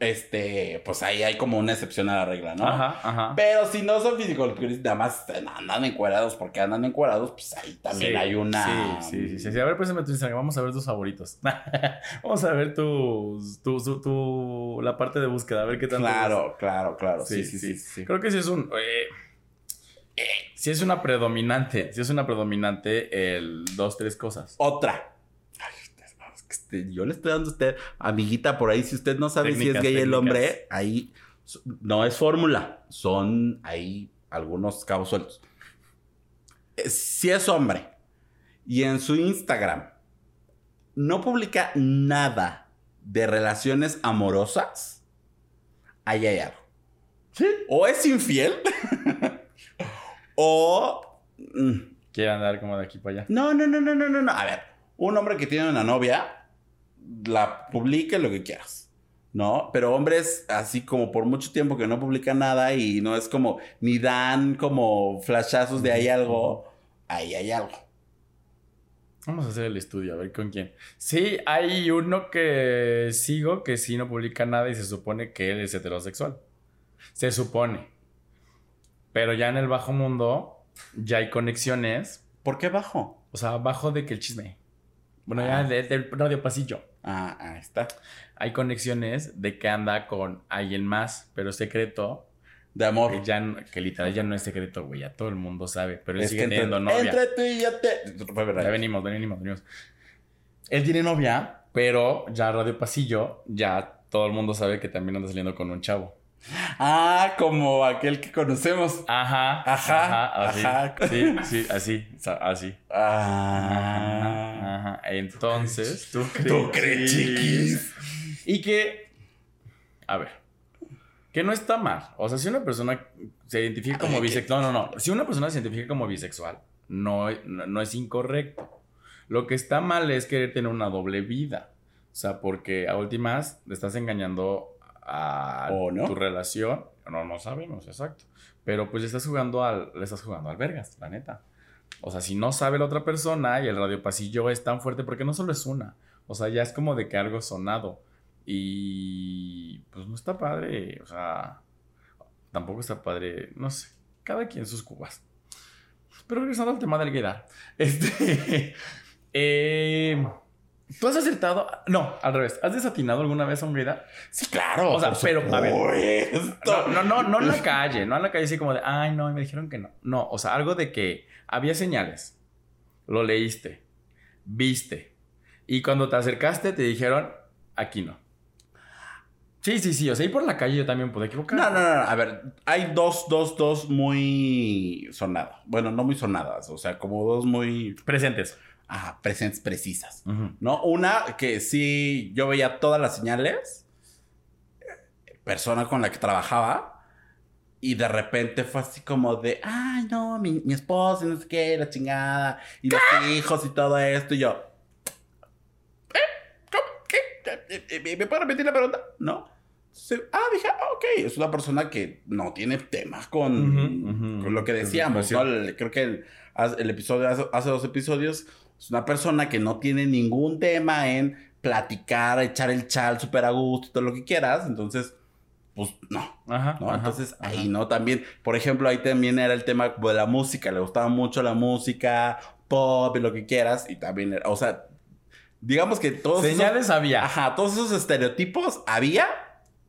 Este, pues ahí hay como una excepción a la regla, ¿no? Ajá, ajá. Pero si no son fisicoculturistas, nada más andan encuerados porque andan encuerados, pues ahí también Sí, hay una... Sí, sí, sí, sí, sí. A ver, préstame tu Instagram. Vamos a ver tus favoritos. Vamos a ver tus, tu, tu, tu- la parte de búsqueda. A ver qué tal. Claro, claro, claro. Sí, sí, sí. sí. Creo que sí es un. Eh, eh, sí es una predominante. Sí es una predominante el dos, tres cosas. Otra. Ay, usted- es que este, yo le estoy dando a usted, amiguita, por ahí, si usted no sabe si es gay el técnicas. hombre, ahí no es fórmula, son ahí algunos cabos sueltos. Eh, Si es hombre y en su Instagram no publica nada de relaciones amorosas, ahí hay algo. Sí. O es infiel, o... mm, Quiere andar como de aquí para allá. no, no, no, no, no, no, no. A ver, un hombre que tiene una novia, la publica lo que quieras, ¿no? Pero hombres así como por mucho tiempo que no publican nada y no es como, ni dan como flashazos de hay algo, ahí hay algo. Vamos a hacer el estudio, a ver con quién. Sí, hay uno que sigo que sí no publica nada y se supone que él es heterosexual. Se supone. Pero ya en el bajo mundo ya hay conexiones. ¿Por qué bajo? O sea, bajo de que el chisme. Bueno, Ah. ya de- del radio pasillo. Ah, ahí está. Hay conexiones de que anda con alguien más, pero secreto. De amor. Que, ya, que literal ya no es secreto, güey. Ya todo el mundo sabe. Pero él Es sigue que entre, teniendo novia. entre tú y yo te... Ya venimos, venimos, venimos. Él tiene novia, pero ya Radio Pasillo, ya todo el mundo sabe que también anda saliendo con un chavo. Ah, como aquel que conocemos. Ajá. Ajá, así. ajá. Sí, sí, así, así. Ah. Ajá. Entonces, ¿tú crees? ¿Tú crees, chiquis? Y que, a ver, que no está mal. O sea, si una persona se identifica como bisexual, no, no, no. Si una persona se identifica como bisexual, no, no, no es incorrecto. Lo que está mal es querer tener una doble vida. O sea, porque a últimas le estás engañando a ¿O no? tu relación. No, no sabemos, exacto. Pero pues estás jugando al, le estás jugando al vergas, la neta. O sea, si no sabe la otra persona y el radio pasillo es tan fuerte, porque no solo es una. O sea, ya es como de que algo sonado. Y pues no está padre. O sea, tampoco está padre. No sé. Cada quien sus cubas. Pero regresando al tema del gaydar. Este. eh, ¿Tú has acertado? No, al revés. ¿Has desatinado alguna vez a un? Sí, claro. O sea, pero, a ver. No, no, no, no en la calle, no en la calle así como de, ay, no, y me dijeron que no. No, o sea, algo de que había señales. Lo leíste, viste. Y cuando te acercaste te dijeron, aquí no. Sí, sí, sí. O sea, ir por la calle yo también pude equivocar. No, no, no, no. A ver, hay dos, dos, dos muy sonadas. Bueno, no muy sonadas. O sea, como dos muy Presentes. Ah, presentes, precisas. ¿No? Una que sí, yo veía todas las señales. Persona con la que trabajaba. Y de repente fue así como de, ay, no, mi, mi esposa y no sé qué, la chingada. Y los hijos y todo esto. Y yo, ¿eh? ¿Cómo? ¿Qué? Eh, eh, ¿Me puede repetir la pregunta? No. Sí. Ah, dije, ah, ok. Es una persona que no tiene temas con, lo que decíamos. ¿no? El- creo que el, el episodio, hace, hace dos episodios, es una persona que no tiene ningún tema en platicar, echar el chal súper a gusto, todo lo que quieras. Entonces, pues no. Ajá. ¿no? ajá, Entonces, ajá. ahí no también. Por ejemplo, ahí también era el tema de la música. Le gustaba mucho la música, pop y lo que quieras. Y también era, o sea, digamos que todos esos- Señales había. Ajá, todos esos estereotipos había,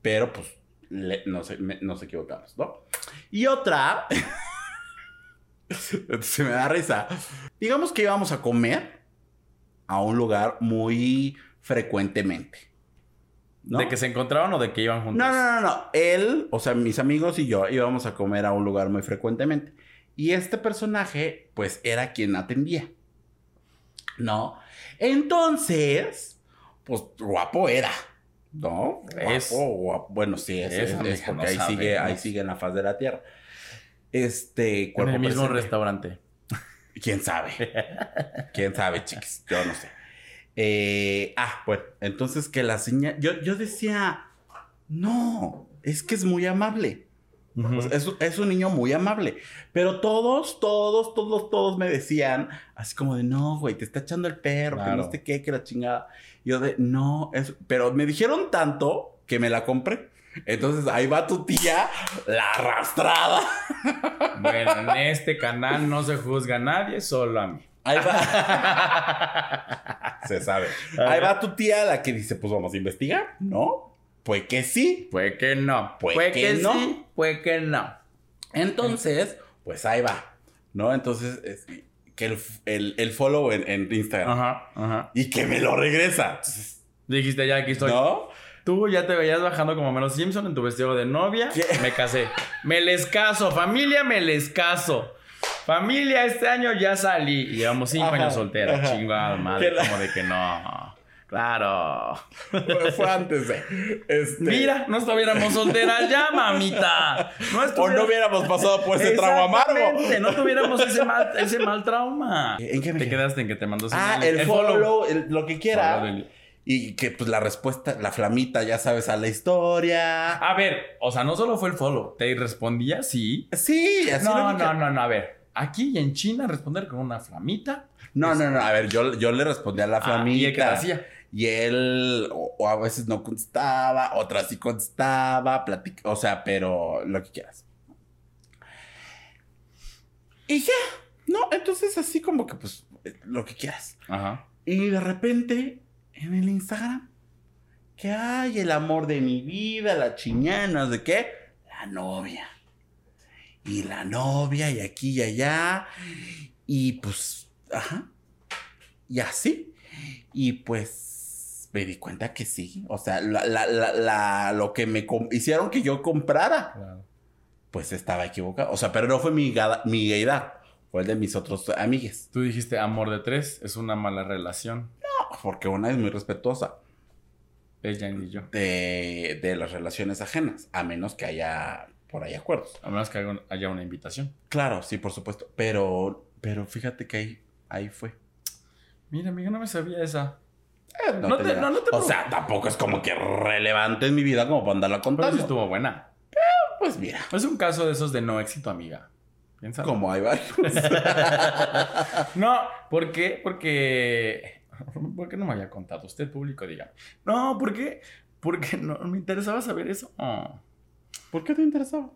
pero pues le- nos, me- nos equivocamos, ¿no? Y otra, se me da risa. Digamos que íbamos a comer a un lugar muy frecuentemente. ¿no? ¿De que se encontraban o de que iban juntos? No, no, no, no. Él, o sea, mis amigos y yo íbamos a comer a un lugar muy frecuentemente. Y este personaje, pues, era quien atendía. ¿No? Entonces, pues, guapo era. ¿No? Es. Guapo, guapo. Bueno, sí, es, porque no ahí sigue, ahí sigue en la faz de la tierra. Este, En cuerpo el mismo presente. restaurante. ¿Quién sabe? ¿Quién sabe, chiquis? Yo no sé. Eh, ah, bueno, entonces que la señal... Yo, yo decía, no, es que es muy amable. Es, es un niño muy amable. Pero todos, todos, todos, todos me decían, así como de, no, güey, te está echando el perro, que no sé qué, que la chingada. Yo de, no, es... Pero me dijeron tanto que me la compré. Entonces ahí va tu tía, la arrastrada. Bueno, en este canal no se juzga a nadie, solo a mí. Ahí va. Se sabe. Ahí va tu tía, la que dice, pues vamos a investigar, ¿no? Pues que sí. Puede que no. Puede, que que, no. sí, puede que no. Entonces, pues ahí va, ¿no? Entonces, es- que el, el, el follow en, en Instagram. Ajá, ajá. Y que me lo regresa. Entonces, Dijiste, ya aquí estoy. ¿No? Tú ya te veías bajando como menos Simpson en tu vestido de novia. ¿Qué? Me casé. Me les caso, familia, me les caso. Familia, este año ya salí. Y llevamos cinco Ajá, años solteras. ajá. Chingada madre. La- Como de que no. Claro. Fue, fue antes de. Este, Mira, no estuviéramos solteras ya, mamita. No O no hubiéramos pasado por ese trago amargo. No tuviéramos ese mal, ese mal trauma. ¿En qué me Te quedaste en que te mandó Ah, el, follow, el- lo que quiera. Follow del- Y que pues la respuesta, la flamita, ya sabes, a la historia. A ver, o sea, no solo fue el follow. Te respondía sí. Sí, así No, no, no, no. A ver, aquí y en China responder con una flamita. No, no, no. A ver, yo, yo le respondí a la Ah, flamita. ¿Y él, o, o a veces no contestaba, otras sí contestaba, platica, o sea, pero lo que quieras. Y ya, ¿no? Entonces así como que pues lo que quieras. Ajá. Y de repente, en el Instagram, que hay el amor de mi vida, la chiñana, ¿de qué? La novia. Y la novia, y aquí y allá. Y pues, ajá. Y así. Y pues me di cuenta que sí. O sea, la, la- la- la- lo que me hicieron que yo comprara, Claro. pues estaba equivocado. O sea, pero no fue mi, mi gaydar. Fue el de mis otros amigues. Tú dijiste amor de tres es una mala relación. Porque una es muy respetuosa. Ni yo. de, de las relaciones ajenas, a menos que haya por ahí acuerdos. A menos que haya una invitación. Claro, sí, por supuesto. Pero, pero fíjate que ahí, ahí fue. Mira, amiga, no me sabía esa. Eh, No te- tenía- no, no te o sea, tampoco es como que relevante en mi vida como para andarla Pero contando. sí estuvo buena. Pues mira, Es un caso de esos de no éxito, amiga. Piensa. como hay varios. No, ¿por qué? Porque. ¿Por qué no me había contado? Usted, público, diga. No, ¿por qué? Porque no me interesaba saber eso. Oh. ¿Por qué te interesaba?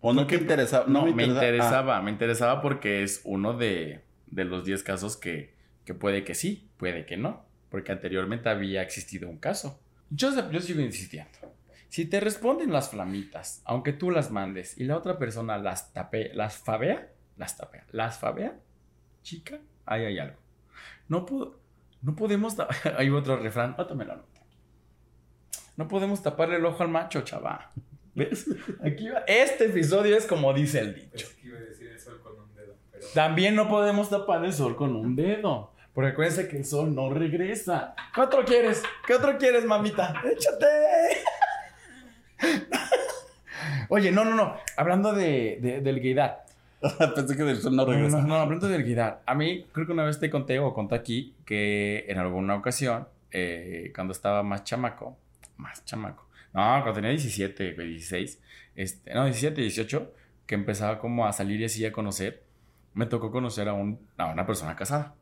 ¿O no te interesaba? No, me, interesa- interesaba. Me interesaba porque es uno de, de los 10 casos que, que puede que sí, puede que no. porque anteriormente había existido un caso. Yo, yo sigo insistiendo. Si te responden las flamitas, aunque tú las mandes y la otra persona las tape, las fabea, las tapea, las fabea, chica, ahí hay algo. No, puedo, no podemos. Hay otro refrán, ótame la nota. No podemos taparle el ojo al macho, chava. ¿Ves? Aquí va. Este episodio es como dice el dicho. Es que iba a decir el sol con un dedo, pero... También no podemos tapar el sol con un dedo. Porque acuérdense que el sol no regresa. ¿Qué otro quieres? ¿Qué otro quieres, mamita? ¡Échate! Oye, no, no, no. Hablando de, de, del gaydar. Pensé que del sol no No, regresa. no, no, hablando del gaydar. A mí, creo que una vez te conté o conté aquí que en alguna ocasión, eh, cuando estaba más chamaco, más chamaco, no, cuando tenía 17, güey, 16, este, no, 17, 18, que empezaba como a salir y así a conocer, me tocó conocer a, un, a una persona casada.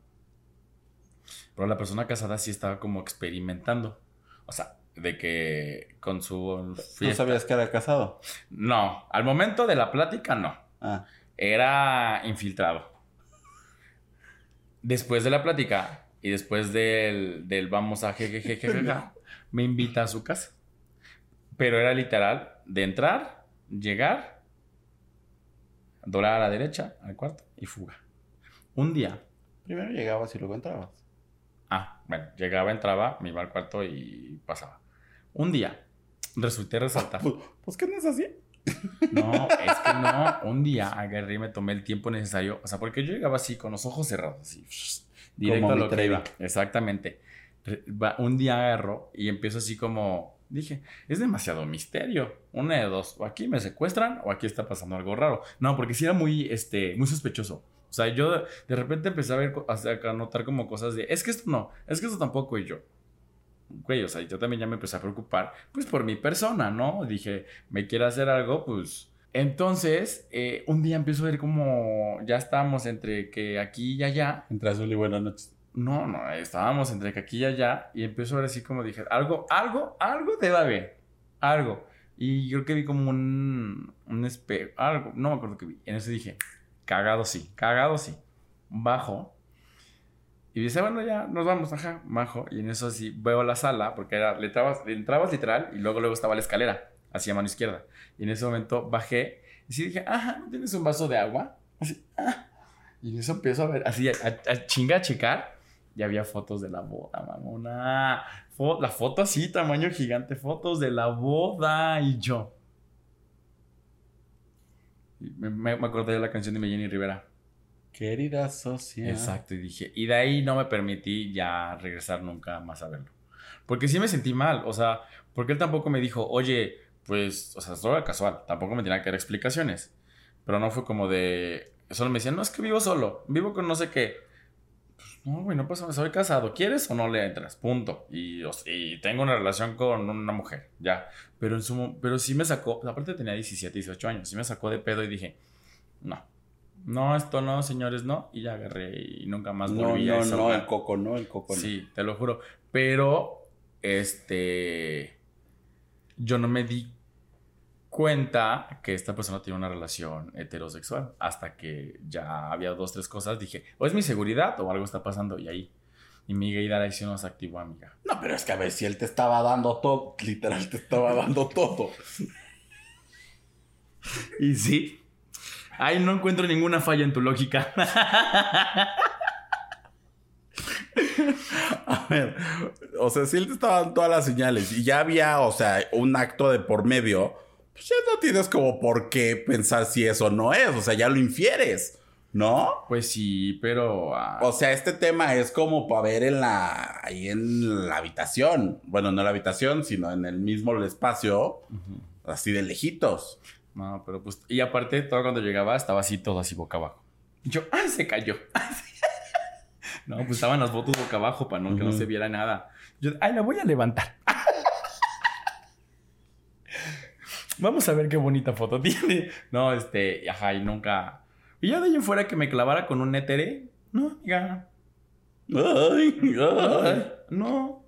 Pero la persona casada sí estaba como experimentando. O sea, de que con su ¿No fiesta- sabías que era casado? No, al momento de la plática no. Ah. Era infiltrado. Después de la plática y después del, del vamos a jejejejeja, me invita a su casa. Pero era literal de entrar, llegar, doblar a la derecha, al cuarto y fuga. Un día, Primero llegabas y luego entrabas. ah, bueno, llegaba, entraba, me iba al cuarto y pasaba. Un día, resulté resaltar. Pues, pues ¿qué no es así? No, es que no. Un día agarré y me tomé el tiempo necesario. O sea, porque yo llegaba así con los ojos cerrados, así. Directo Como a lo que iba. Exactamente. Un día agarro y empiezo así como. Dije, es demasiado misterio. Una de dos. O aquí me secuestran o aquí está pasando algo raro. No, porque sí era muy, este, muy sospechoso. O sea, yo de- repente empecé a ver, a notar como cosas de, es que esto no, es que esto tampoco y yo. Güey, o sea, yo también ya me empecé a preocupar, pues por mi persona, ¿no? Dije, me quiere hacer algo, pues... Entonces, eh, un día empiezo a ver como ya estábamos entre que aquí y allá. Entre azul y buenas noches. No, no, estábamos entre que aquí y allá. Y empiezo a ver así como dije, algo, algo, algo debe haber. Algo. Y yo creo que vi como un, un espejo, algo, no me acuerdo qué vi. En eso dije, cagado sí, cagado sí. Bajo. Y dice, bueno, ya nos vamos, ajá, bajo. Y en eso así veo la sala, porque era, entrabas, entrabas literal y luego luego estaba la escalera, hacia mano izquierda. Y en ese momento bajé y sí dije, ajá, ¿no tienes un vaso de agua? Así, ah. Y en eso empiezo a ver, así, a, a chinga a checar. Y había fotos de la boda, mamona. La foto así, tamaño gigante, fotos de la boda. Y yo. Me, me, acordé de la canción de Jenny Rivera. Querida socia. Exacto, y dije, y de ahí no me permití ya regresar nunca más a verlo. Porque sí me sentí mal, o sea, porque él tampoco me dijo, oye, pues, o sea, es droga casual, tampoco me tenía que dar explicaciones. Pero no fue como de, solo me decían, no, es que vivo solo, vivo con no sé qué. Pues, no, güey, no pasa nada, soy casado, ¿quieres o no le entras? Punto. Y, o sea, y tengo una relación con una mujer, ya. Pero, en su, pero sí me sacó, aparte tenía 17, 18 años, sí me sacó de pedo y dije, no. No, esto no, señores, no. Y ya agarré y nunca más No, volví a no, ese no, lugar. el coco no, el coco no. Sí, te lo juro. Pero, este. Yo no me di cuenta que esta persona tiene una relación heterosexual. Hasta que ya había dos, tres cosas. Dije, o es mi seguridad o algo está pasando. Y ahí. Y mi gaydar ahí sí nos activó, amiga. No, pero es que a ver, si él te estaba dando todo, literal te estaba dando todo. Y sí. Ahí no encuentro ninguna falla en tu lógica. A ver, o sea, si él te estaba dando todas las señales y ya había, o sea, un acto de por medio, pues ya no tienes como por qué pensar si eso no es, o sea, ya lo infieres, ¿no? pues sí, pero. ah, O sea, este tema es como para ver en la, ahí en la habitación, bueno, no en la habitación, sino en el mismo espacio, así de lejitos. No, pero pues. Y aparte, todo cuando llegaba estaba así, todo así boca abajo. Y yo, ¡ay, se cayó! ¡Ay, se- no, pues estaban las fotos boca abajo para no, que no se viera nada. Yo, ¡ay, la voy a levantar! Vamos a ver qué bonita foto tiene. No, este, ajá, y nunca. Y ya de ahí fuera que me clavara con un étere. No, amiga. Ay. Ay, no.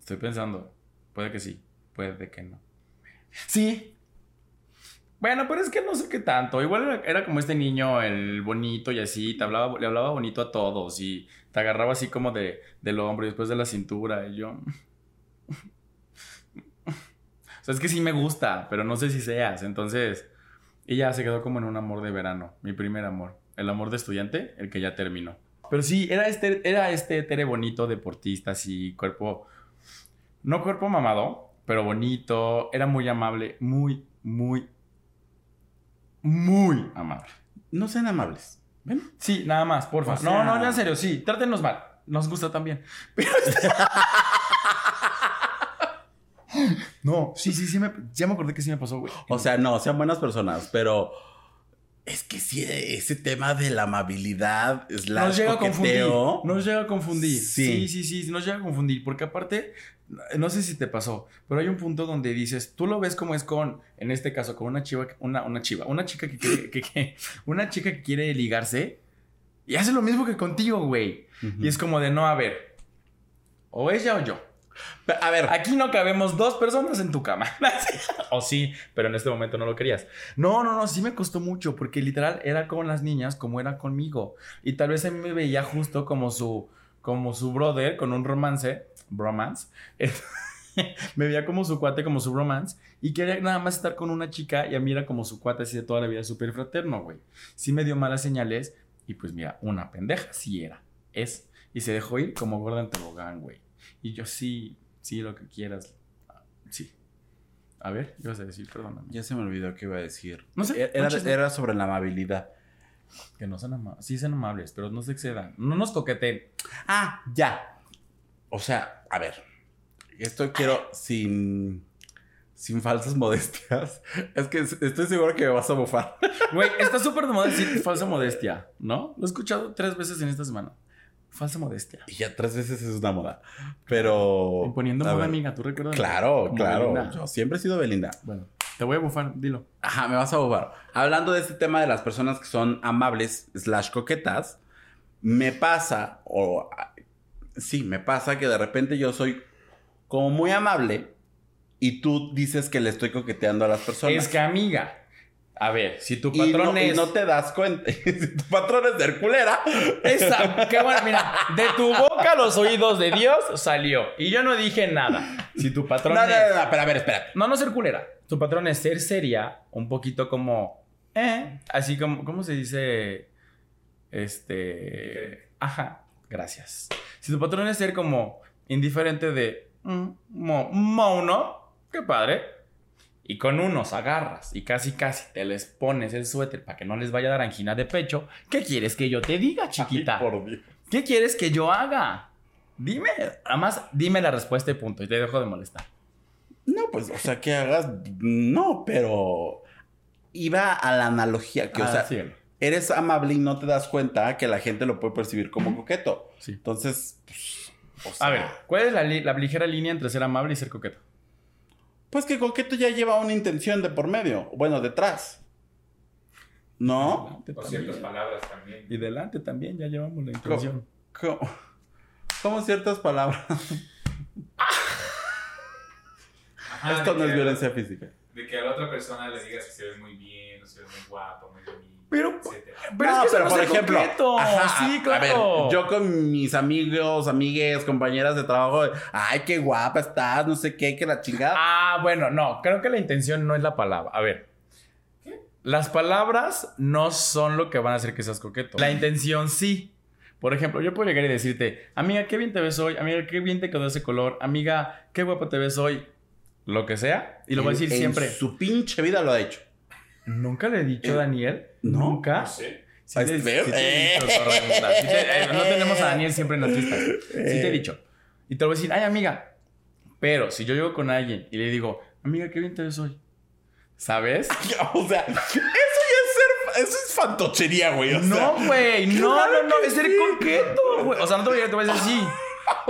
Estoy pensando. Puede que sí, puede que no. Sí. Bueno, pero es que no sé qué tanto. Igual era, como este niño, el bonito y así, te hablaba, le hablaba bonito a todos y te agarraba así como de, del hombro y después de la cintura y yo... o sea, es que sí me gusta, pero no sé si seas. Entonces, ella se quedó como en un amor de verano, mi primer amor. El amor de estudiante, el que ya terminó. Pero sí, era este, era este tere bonito, deportista, así, cuerpo... No cuerpo mamado, pero bonito. Era muy amable, muy, muy, muy amable. No sean amables. ¿Ven? Sí, nada más, porfa. O sea- No, no, ya en serio, sí, trátenos mal. Nos gusta también. Pero No, sí, sí, sí me, ya me acordé que sí me pasó, güey. O sea, no, sean buenas personas, pero es que sí, ese tema de la amabilidad, slash nos llega a confundir. coqueteo, Nos llega a confundir. Sí. Sí. sí, sí, nos llega a confundir. Porque aparte, no sé si te pasó, pero hay un punto donde dices, tú lo ves como es con, en este caso, con una chiva, una, una chiva, una chica que quiere, que, que- una chica que quiere ligarse y hace lo mismo que contigo, güey. Y es como de no, a ver, o ella o yo. Pero, A ver, Aquí no cabemos dos personas en tu cama. o sí, pero en este momento no lo querías. No, no, no, sí me costó mucho porque literal era con las niñas como era conmigo. Y tal vez a mí me veía justo como su, como su brother con un romance, bromance. me veía como su cuate, como su romance. Y quería nada más estar con una chica y a mí era como su cuate así de toda la vida, súper fraterno, güey. Sí me dio malas señales y pues mira, una pendeja sí era, es. Y se dejó ir como gorda en tobogán, güey. Y yo sí, sí, lo que quieras. Sí. A ver, ibas a decir, perdóname. ya se me olvidó qué iba a decir. No sé, Era, un chisme. era sobre la amabilidad. Que no sean amables. Sí sean amables, pero no se excedan. No nos coqueteen. Ah, ya. O sea, a ver. Esto quiero sin. Sin falsas modestias. Es que estoy seguro que me vas a bufar. Güey, está súper de moda decir falsa modestia, ¿no? Lo he escuchado tres veces en esta semana. Falsa modestia. Y ya tres veces es una moda. Pero. Imponiendo a moda, ver. amiga, ¿tú recuerdas? Claro, claro. Belinda. Yo siempre he sido Belinda. Bueno, te voy a bufar, dilo. Ajá, me vas a bufar. Hablando de este tema de las personas que son amables, slash coquetas, me pasa, o sí, me pasa que de repente yo soy como muy amable y tú dices que le estoy coqueteando a las personas. Es que, amiga, a ver, si tu y patrón no, y es... no te das cuenta. si tu patrón es de Herculera. Esa, qué bueno, mira, de tu boca a los oídos de Dios salió. Y yo no dije nada. Si tu No, patrón no, es... no, no, pero a ver, espérate. No, no ser culera. Tu patrón es ser seria, un poquito como... Eh, así como... ¿Cómo se dice? Este... Ajá, gracias. Si tu patrón es ser como indiferente de... mm, mo- mono, qué padre. Y con unos agarras y casi casi te les pones el suéter para que no les vaya a dar angina de pecho. ¿Qué quieres que yo te diga, chiquita? Ay, por Dios. ¿Qué quieres que yo haga? Dime. Además, dime la respuesta y punto. Y te dejo de molestar. No, pues, o sea, que hagas. No, pero. Iba a la analogía que, o Ah, sea, síguelo. Eres amable y no te das cuenta que la gente lo puede percibir como coqueto. Sí. Entonces, pues, o sea, A ver, ¿cuál es la, li- la ligera línea entre ser amable y ser coqueto? Pues que coqueto ya lleva una intención de por medio. Bueno, detrás. ¿No? Delante O también. ciertas palabras también. Y delante también, ya llevamos la intención. ¿Cómo, cómo ciertas palabras? Ajá, Esto no es violencia física. De que a la otra persona le digas que se ve muy bien, o se ve muy guapo, muy bonito, Pero-. Pero no, es que pero por ejemplo, ajá, sí, claro. a ver, yo con mis amigos, amigues, compañeras de trabajo, ay, qué guapa estás, no sé qué, que la chingada. Ah, bueno, no, creo que la intención no es la palabra. A ver. Las palabras no son lo que van a hacer que seas coqueto. La intención sí. Por ejemplo, yo puedo llegar y decirte, amiga, qué bien te ves hoy, amiga, qué bien te quedó ese color, amiga, qué guapo te ves hoy, lo que sea, y lo voy a decir En siempre. su pinche vida lo ha hecho. Nunca le he dicho a Eh, Daniel, ¿no? nunca. No sé. Sí te- ¿Ves? sí te he dicho. Sí te- eh, no tenemos a Daniel siempre en las fiestas. Sí te he dicho. Y te lo voy a decir, ay, amiga. Pero si yo llego con alguien y le digo, amiga, qué bien te ves hoy. ¿Sabes? O sea, eso ya es ser. Eso es fantochería, güey. o sea. No, güey. No, claro no, no. Es ser sí. coqueto, güey. O sea, no te voy a llegar, te voy a decir sí.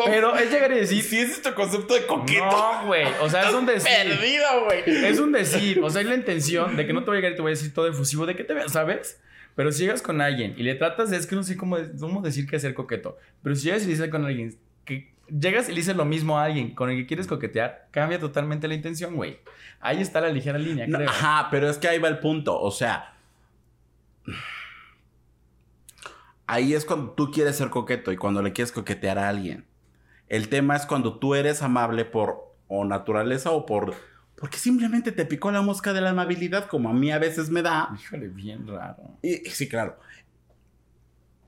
Pero es llegar y decir, Si es este concepto de coqueto. no, güey. O sea, es un decir. Perdido, güey. Es un decir, o sea, es la intención de que no te voy a llegar y te voy a decir todo efusivo de que te veas, ¿sabes? Pero si llegas con alguien y le tratas de, es que no sé cómo, cómo decir que es ser coqueto, pero si llegas y le dices con alguien, que llegas y le dices lo mismo a alguien con el que quieres coquetear, cambia totalmente la intención, güey. Ahí está la ligera línea, No, creo. ajá, pero es que ahí va el punto. O sea, ahí es cuando tú quieres ser coqueto y cuando le quieres coquetear a alguien. El tema es cuando tú eres amable por o naturaleza o por porque simplemente te picó la mosca de la amabilidad como a mí a veces me da. Híjole, bien raro. Y, y sí, claro.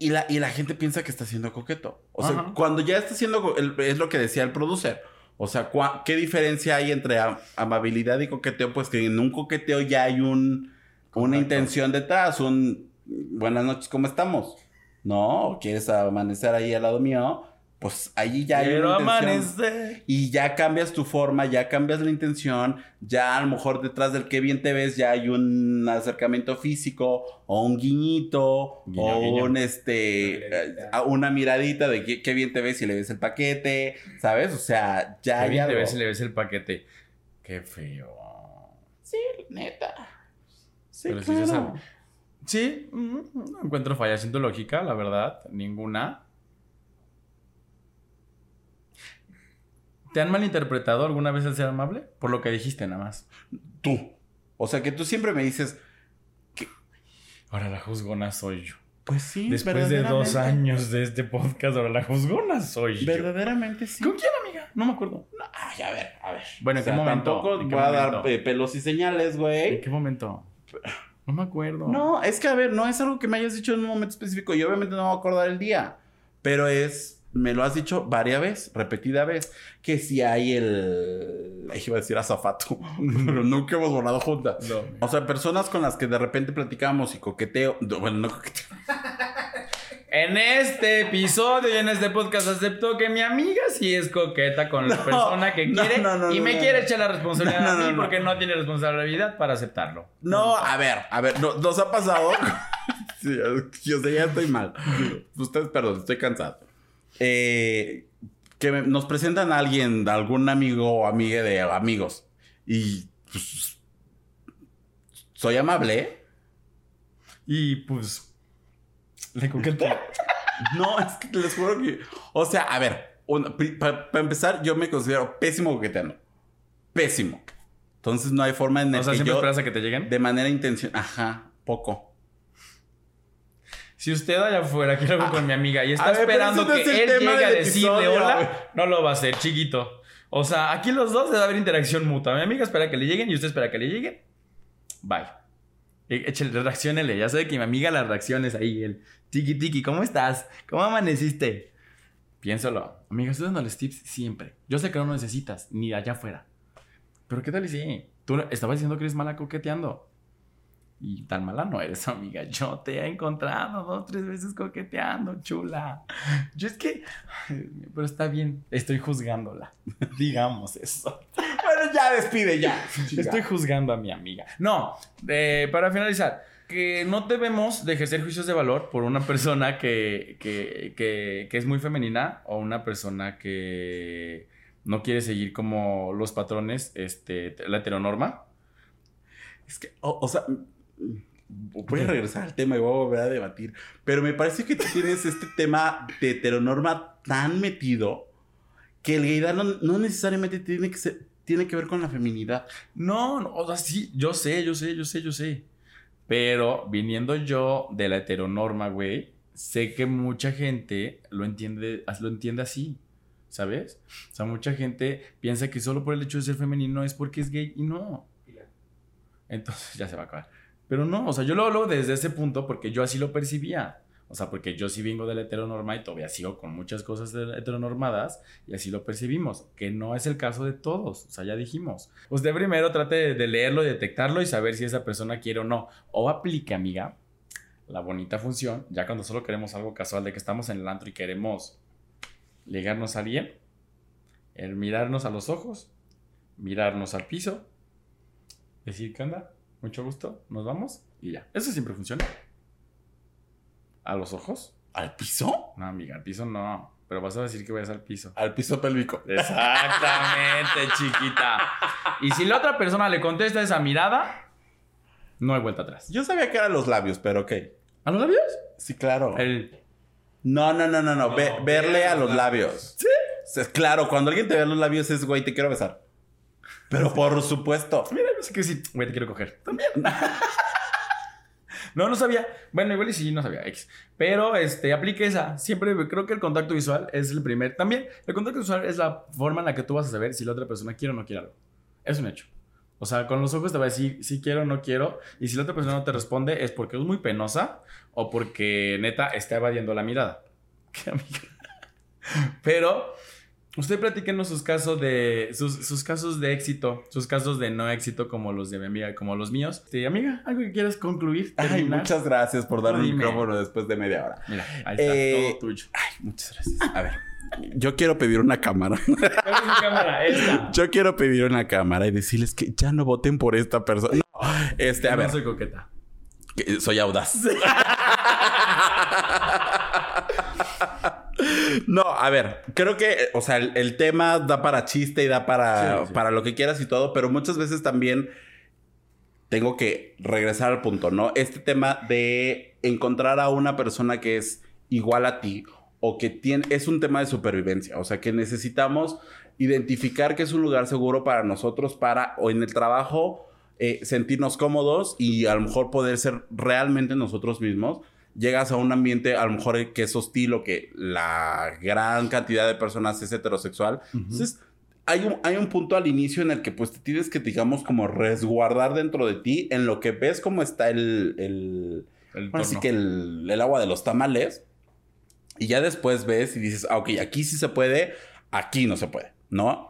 Y la, y la gente piensa que está siendo coqueto. O sea, cuando ya está siendo... es lo que decía el producer. O sea, ¿qué diferencia hay entre am- amabilidad y coqueteo? Pues que en un coqueteo ya hay un, una intención detrás. Un buenas noches, ¿cómo estamos? No, ¿quieres amanecer ahí al lado mío? Pues ahí ya hay Quiero una intención. amanecer. Y ya cambias tu forma, ya cambias la intención, ya a lo mejor detrás del que bien te ves ya hay un acercamiento físico o un guiñito Guiño, o guiño. un este Una miradita. eh, una miradita de qué, qué bien te ves si le ves el paquete, ¿sabes? O sea, ya Qué hay bien te ves y le ves el paquete. Qué feo. Sí, neta. Sí, Pero se claro. sabe. Sí, mm, no encuentro falla siento lógica, la verdad. Ninguna. ¿Te han malinterpretado alguna vez el ser amable? Por lo que dijiste nada más. Tú. O sea, que tú siempre me dices, Ahora la juzgona soy yo. pues sí, Después de dos años de este podcast, ahora la juzgona soy yo. Verdaderamente sí. ¿Con quién, amiga? No me acuerdo. Ay, a ver, a ver. Bueno, ¿en O qué sea, momento? Tampoco ¿En qué voy a dar momento? eh, pelos y señales, güey. ¿En qué momento? No me acuerdo. No, es que a ver, no es algo que me hayas dicho en un momento específico. Yo obviamente no me voy a acordar el día. Pero es, me lo has dicho varias veces, repetida vez, que si hay el. Iba a decir azafato, pero nunca hemos volado juntas. No. O sea, personas con las que de repente platicamos y coqueteo. no, Bueno, no coqueteo. En este episodio y en este podcast acepto que mi amiga sí es coqueta con la No, persona que quiere no, no, y me quiere echar la responsabilidad a mí porque no tiene responsabilidad para aceptarlo. No, a ver, a ver, no- nos ha pasado. sí, yo sé, ya estoy mal. Ustedes, perdón, estoy cansado. Eh, que me- nos presentan a alguien, algún amigo o amiga de amigos. Y pues, soy amable. Y pues le coqueteo. No, es que les juro que. O sea, a ver, para empezar, yo me considero pésimo coqueteando. Pésimo. Entonces no hay forma en o el sea, que siempre yo, esperas a que te lleguen. de manera intencional. Ajá, poco. Si usted allá afuera quiere algo con mi amiga y está ver, esperando no que es él llegue a decirle hola, no lo va a hacer, chiquito. O sea, aquí los dos debe haber interacción mutua. Mi amiga espera que le lleguen y usted espera que le lleguen. Bye. E- Échale, reacciónele. Ya sabe que mi amiga la reacción es ahí. El tiki tiki, ¿cómo estás? ¿Cómo amaneciste? Piénsalo. Amiga, estoy dándoles tips siempre. Yo sé que no lo necesitas, ni allá afuera. Pero ¿qué tal y si? Tú estabas diciendo que eres mala coqueteando. Y tan mala no eres, amiga. Yo te he encontrado dos, tres veces coqueteando, chula. Yo es que... Pero está bien. Estoy juzgándola. Digamos eso. Bueno, ya despide, ya. Estoy juzgando a mi amiga. No, eh, para finalizar, que no debemos de ejercer juicios de valor por una persona que, que, que, que es muy femenina o una persona que no quiere seguir como los patrones, este, la heteronorma. Es que, o, o sea, voy a regresar al tema y voy a volver a debatir. Pero me parece que tú tienes este tema de heteronorma tan metido que el gaydar no, no necesariamente tiene que, ser- tiene que ver con la feminidad. No, no, o sea, sí, yo sé, yo sé, yo sé, yo sé. Pero viniendo yo de la heteronorma, güey, sé que mucha gente lo entiende, lo entiende así, ¿sabes? O sea, mucha gente piensa que solo por el hecho de ser femenino es porque es gay y no. Entonces ya se va a acabar. Pero no, o sea, yo lo hablo desde ese punto porque yo así lo percibía. O sea, porque yo sí vengo de la heteronorma y todavía sigo con muchas cosas heteronormadas y así lo percibimos, que no es el caso de todos, o sea, ya dijimos. Usted primero trate de, leerlo detectarlo y saber si esa persona quiere o no. O aplique, amiga, la bonita función, ya cuando solo queremos algo casual de que estamos en el antro y queremos ligarnos a alguien, el mirarnos a los ojos, mirarnos al piso, decir, ¿qué onda? Mucho gusto, nos vamos y ya. Eso siempre funciona. ¿A los ojos? ¿Al piso? No, amiga, al piso no. Pero vas a decir que vayas al piso. Al piso pélvico. Exactamente, chiquita. Y si la otra persona le contesta esa mirada, no hay vuelta atrás. Yo sabía que eran los labios, pero ok. ¿A los labios? Sí, claro. El. No, no, no, no, no. No, ve- verle a los labios. ¿Sí? Es claro, cuando alguien te ve los labios es, güey, te quiero besar. Pero por supuesto. Mira, yo sé que sí, güey, te quiero coger. También. no, no sabía. Bueno, igual y sí, no sabía. X. Pero, este, aplique esa. Siempre creo que el contacto visual es el primer. También, el contacto visual es la forma en la que tú vas a saber si la otra persona quiere o no quiere algo. Es un hecho. O sea, con los ojos te va a decir si quiero o no quiero. Y si la otra persona no te responde, es porque es muy penosa o porque neta está evadiendo la mirada. Qué amiga. Pero usted platíquenos sus casos de sus, sus casos de éxito, sus casos de no éxito como los de mi amiga, como los míos. Sí, amiga, algo que quieras concluir. Ay, muchas gracias por darme el micrófono después de media hora. Mira, ahí está, Eh, todo tuyo. Ay, muchas gracias. A ver, yo quiero pedir una cámara. ¿Cuál es mi cámara? Esta. Yo quiero pedir una cámara y decirles que ya no voten por esta persona. No, este, a no ver, soy coqueta. que soy audaz. No, a ver, creo que, o sea, el, el tema da para chiste y da para, Sí, sí. para lo que quieras y todo, pero muchas veces también tengo que regresar al punto, ¿no? Este tema de encontrar a una persona que es igual a ti o que tiene, es un tema de supervivencia, o sea, que necesitamos identificar que es un lugar seguro para nosotros, para, o en el trabajo, eh, sentirnos cómodos y a lo mejor poder ser realmente nosotros mismos. Llegas a un ambiente a lo mejor que es hostil o que la gran cantidad de personas es heterosexual. Entonces, hay un, hay un punto al inicio en el que pues te tienes que, digamos, como resguardar dentro de ti en lo que ves cómo está el, el, El Ahora sí tono. que el, el agua de los tamales. Y ya después ves y dices, ah, ok, aquí sí se puede, aquí no se puede, ¿no?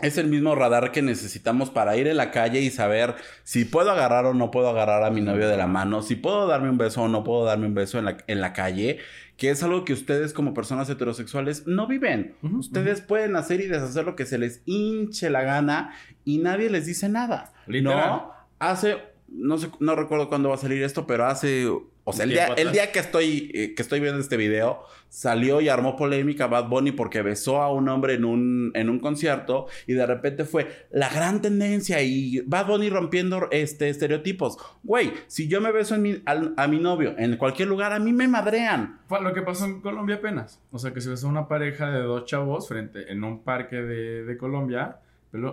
Es el mismo radar que necesitamos para ir en la calle y saber si puedo agarrar o no puedo agarrar a mi novio de la mano, si puedo darme un beso o no puedo darme un beso en la, en la calle, que es algo que ustedes como personas heterosexuales no viven. Ustedes pueden hacer y deshacer lo que se les hinche la gana y nadie les dice nada. Literal. ¿No? Hace, no sé, no recuerdo cuándo va a salir esto, pero hace, o sea, el día, el día que estoy, eh, que estoy viendo este video, salió y armó polémica Bad Bunny porque besó a un hombre en un, en un concierto y de repente fue la gran tendencia y Bad Bunny rompiendo este, estereotipos. Güey, si yo me beso en mi- al- a mi novio en cualquier lugar, a mí me madrean. Fue lo que pasó en Colombia apenas. O sea, que se besó una pareja de dos chavos frente en un parque de, de Colombia.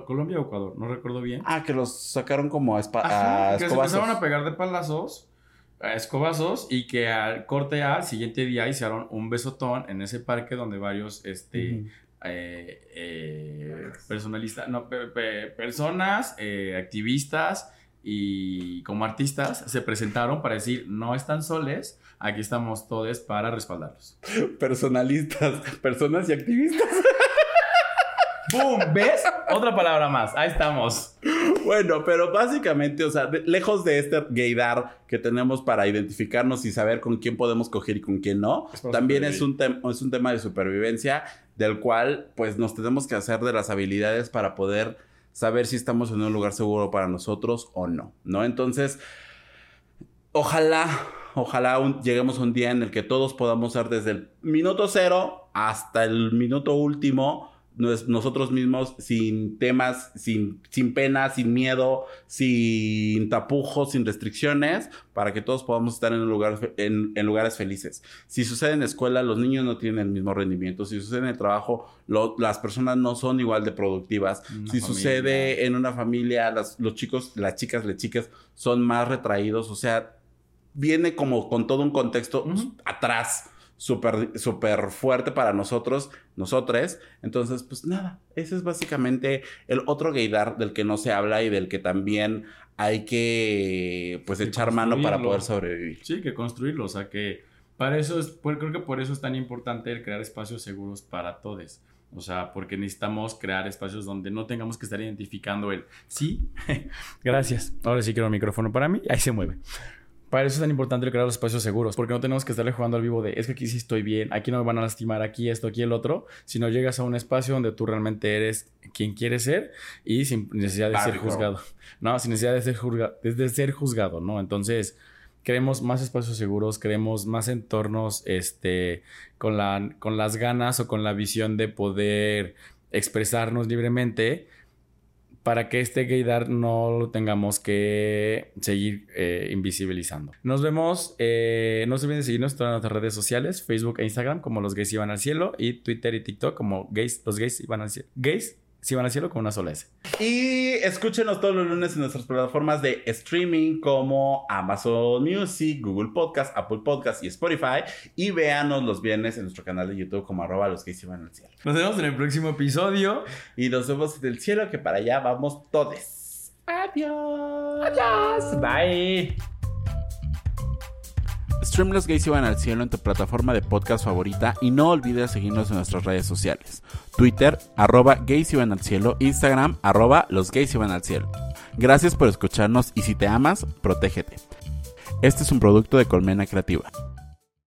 Colombia o Ecuador, no recuerdo bien. Ah, que los sacaron como a, espa- Ajá, a que se empezaron a pegar de palazos, a escobazos, y que al corte A, al siguiente día hicieron un besotón en ese parque donde varios este, eh, eh, personalistas, no, pe- pe- personas, eh, activistas y como artistas se presentaron para decir, no están soles, aquí estamos todos para respaldarlos. Personalistas, personas y activistas. ¡Boom! ¿Ves? Otra palabra más. Ahí estamos. Bueno, pero básicamente, o sea, de- lejos de este gaydar que tenemos para identificarnos y saber con quién podemos coger y con quién no, también es un, es un tema de supervivencia del cual pues nos tenemos que hacer de las habilidades para poder saber si estamos en un lugar seguro para nosotros o no, ¿no? Entonces, ojalá, ojalá un- lleguemos a un día en el que todos podamos ser desde el minuto cero hasta el minuto último nos- nosotros mismos sin temas, sin, sin pena, sin miedo, sin tapujos, sin restricciones, para que todos podamos estar en, lugar, en, en lugares felices. Si sucede en la escuela, los niños no tienen el mismo rendimiento. Si sucede en el trabajo, lo- las personas no son igual de productivas. Una si familia. sucede en una familia, las- los chicos, las chicas, las chicas son más retraídos. O sea, viene como con todo un contexto atrás súper súper fuerte para nosotros, nosotres. Entonces, pues nada, ese es básicamente el otro gaydar del que no se habla y del que también hay que pues Que echar mano para poder sobrevivir. Sí, que construirlo. O sea, que para eso es, por- creo que por eso es tan importante el crear espacios seguros para todos. O sea, porque necesitamos crear espacios donde no tengamos que estar identificando el sí. Gracias. Ahora sí quiero el micrófono para mí. Ahí se mueve. Para eso es tan importante crear los espacios seguros, porque no tenemos que estarle jugando al vivo de es que aquí sí estoy bien, aquí no me van a lastimar, aquí esto, aquí el otro, sino llegas a un espacio donde tú realmente eres quien quieres ser y sin necesidad de ser juzgado. No, sin necesidad de ser, juzga- de ser juzgado, ¿no? Entonces, queremos más espacios seguros, queremos más entornos este, con, la, con las ganas o con la visión de poder expresarnos libremente para que este gaydar no lo tengamos que seguir eh, invisibilizando. Nos vemos, eh, no se olviden de seguirnos en todas nuestras redes sociales, Facebook e Instagram como Los Gays Iban al Cielo y Twitter y TikTok como gays, Los Gays Iban al Cielo. Gays si van al cielo con una sola S. Y escúchenos todos los lunes en nuestras plataformas de streaming como Amazon Music, Google Podcast, Apple Podcast y Spotify. Y véanos los viernes en nuestro canal de YouTube como arroba los que iban al cielo. Nos vemos en el próximo episodio. Y nos vemos en el cielo que para allá vamos todos. Adiós. Adiós. Bye. Stream Los Gays Iban al Cielo en tu plataforma de podcast favorita y no olvides seguirnos en nuestras redes sociales. Twitter, arroba gays iban al cielo, Instagram, arroba los gays iban al cielo. Gracias por escucharnos y si te amas, protégete. Este es un producto de Colmena Creativa.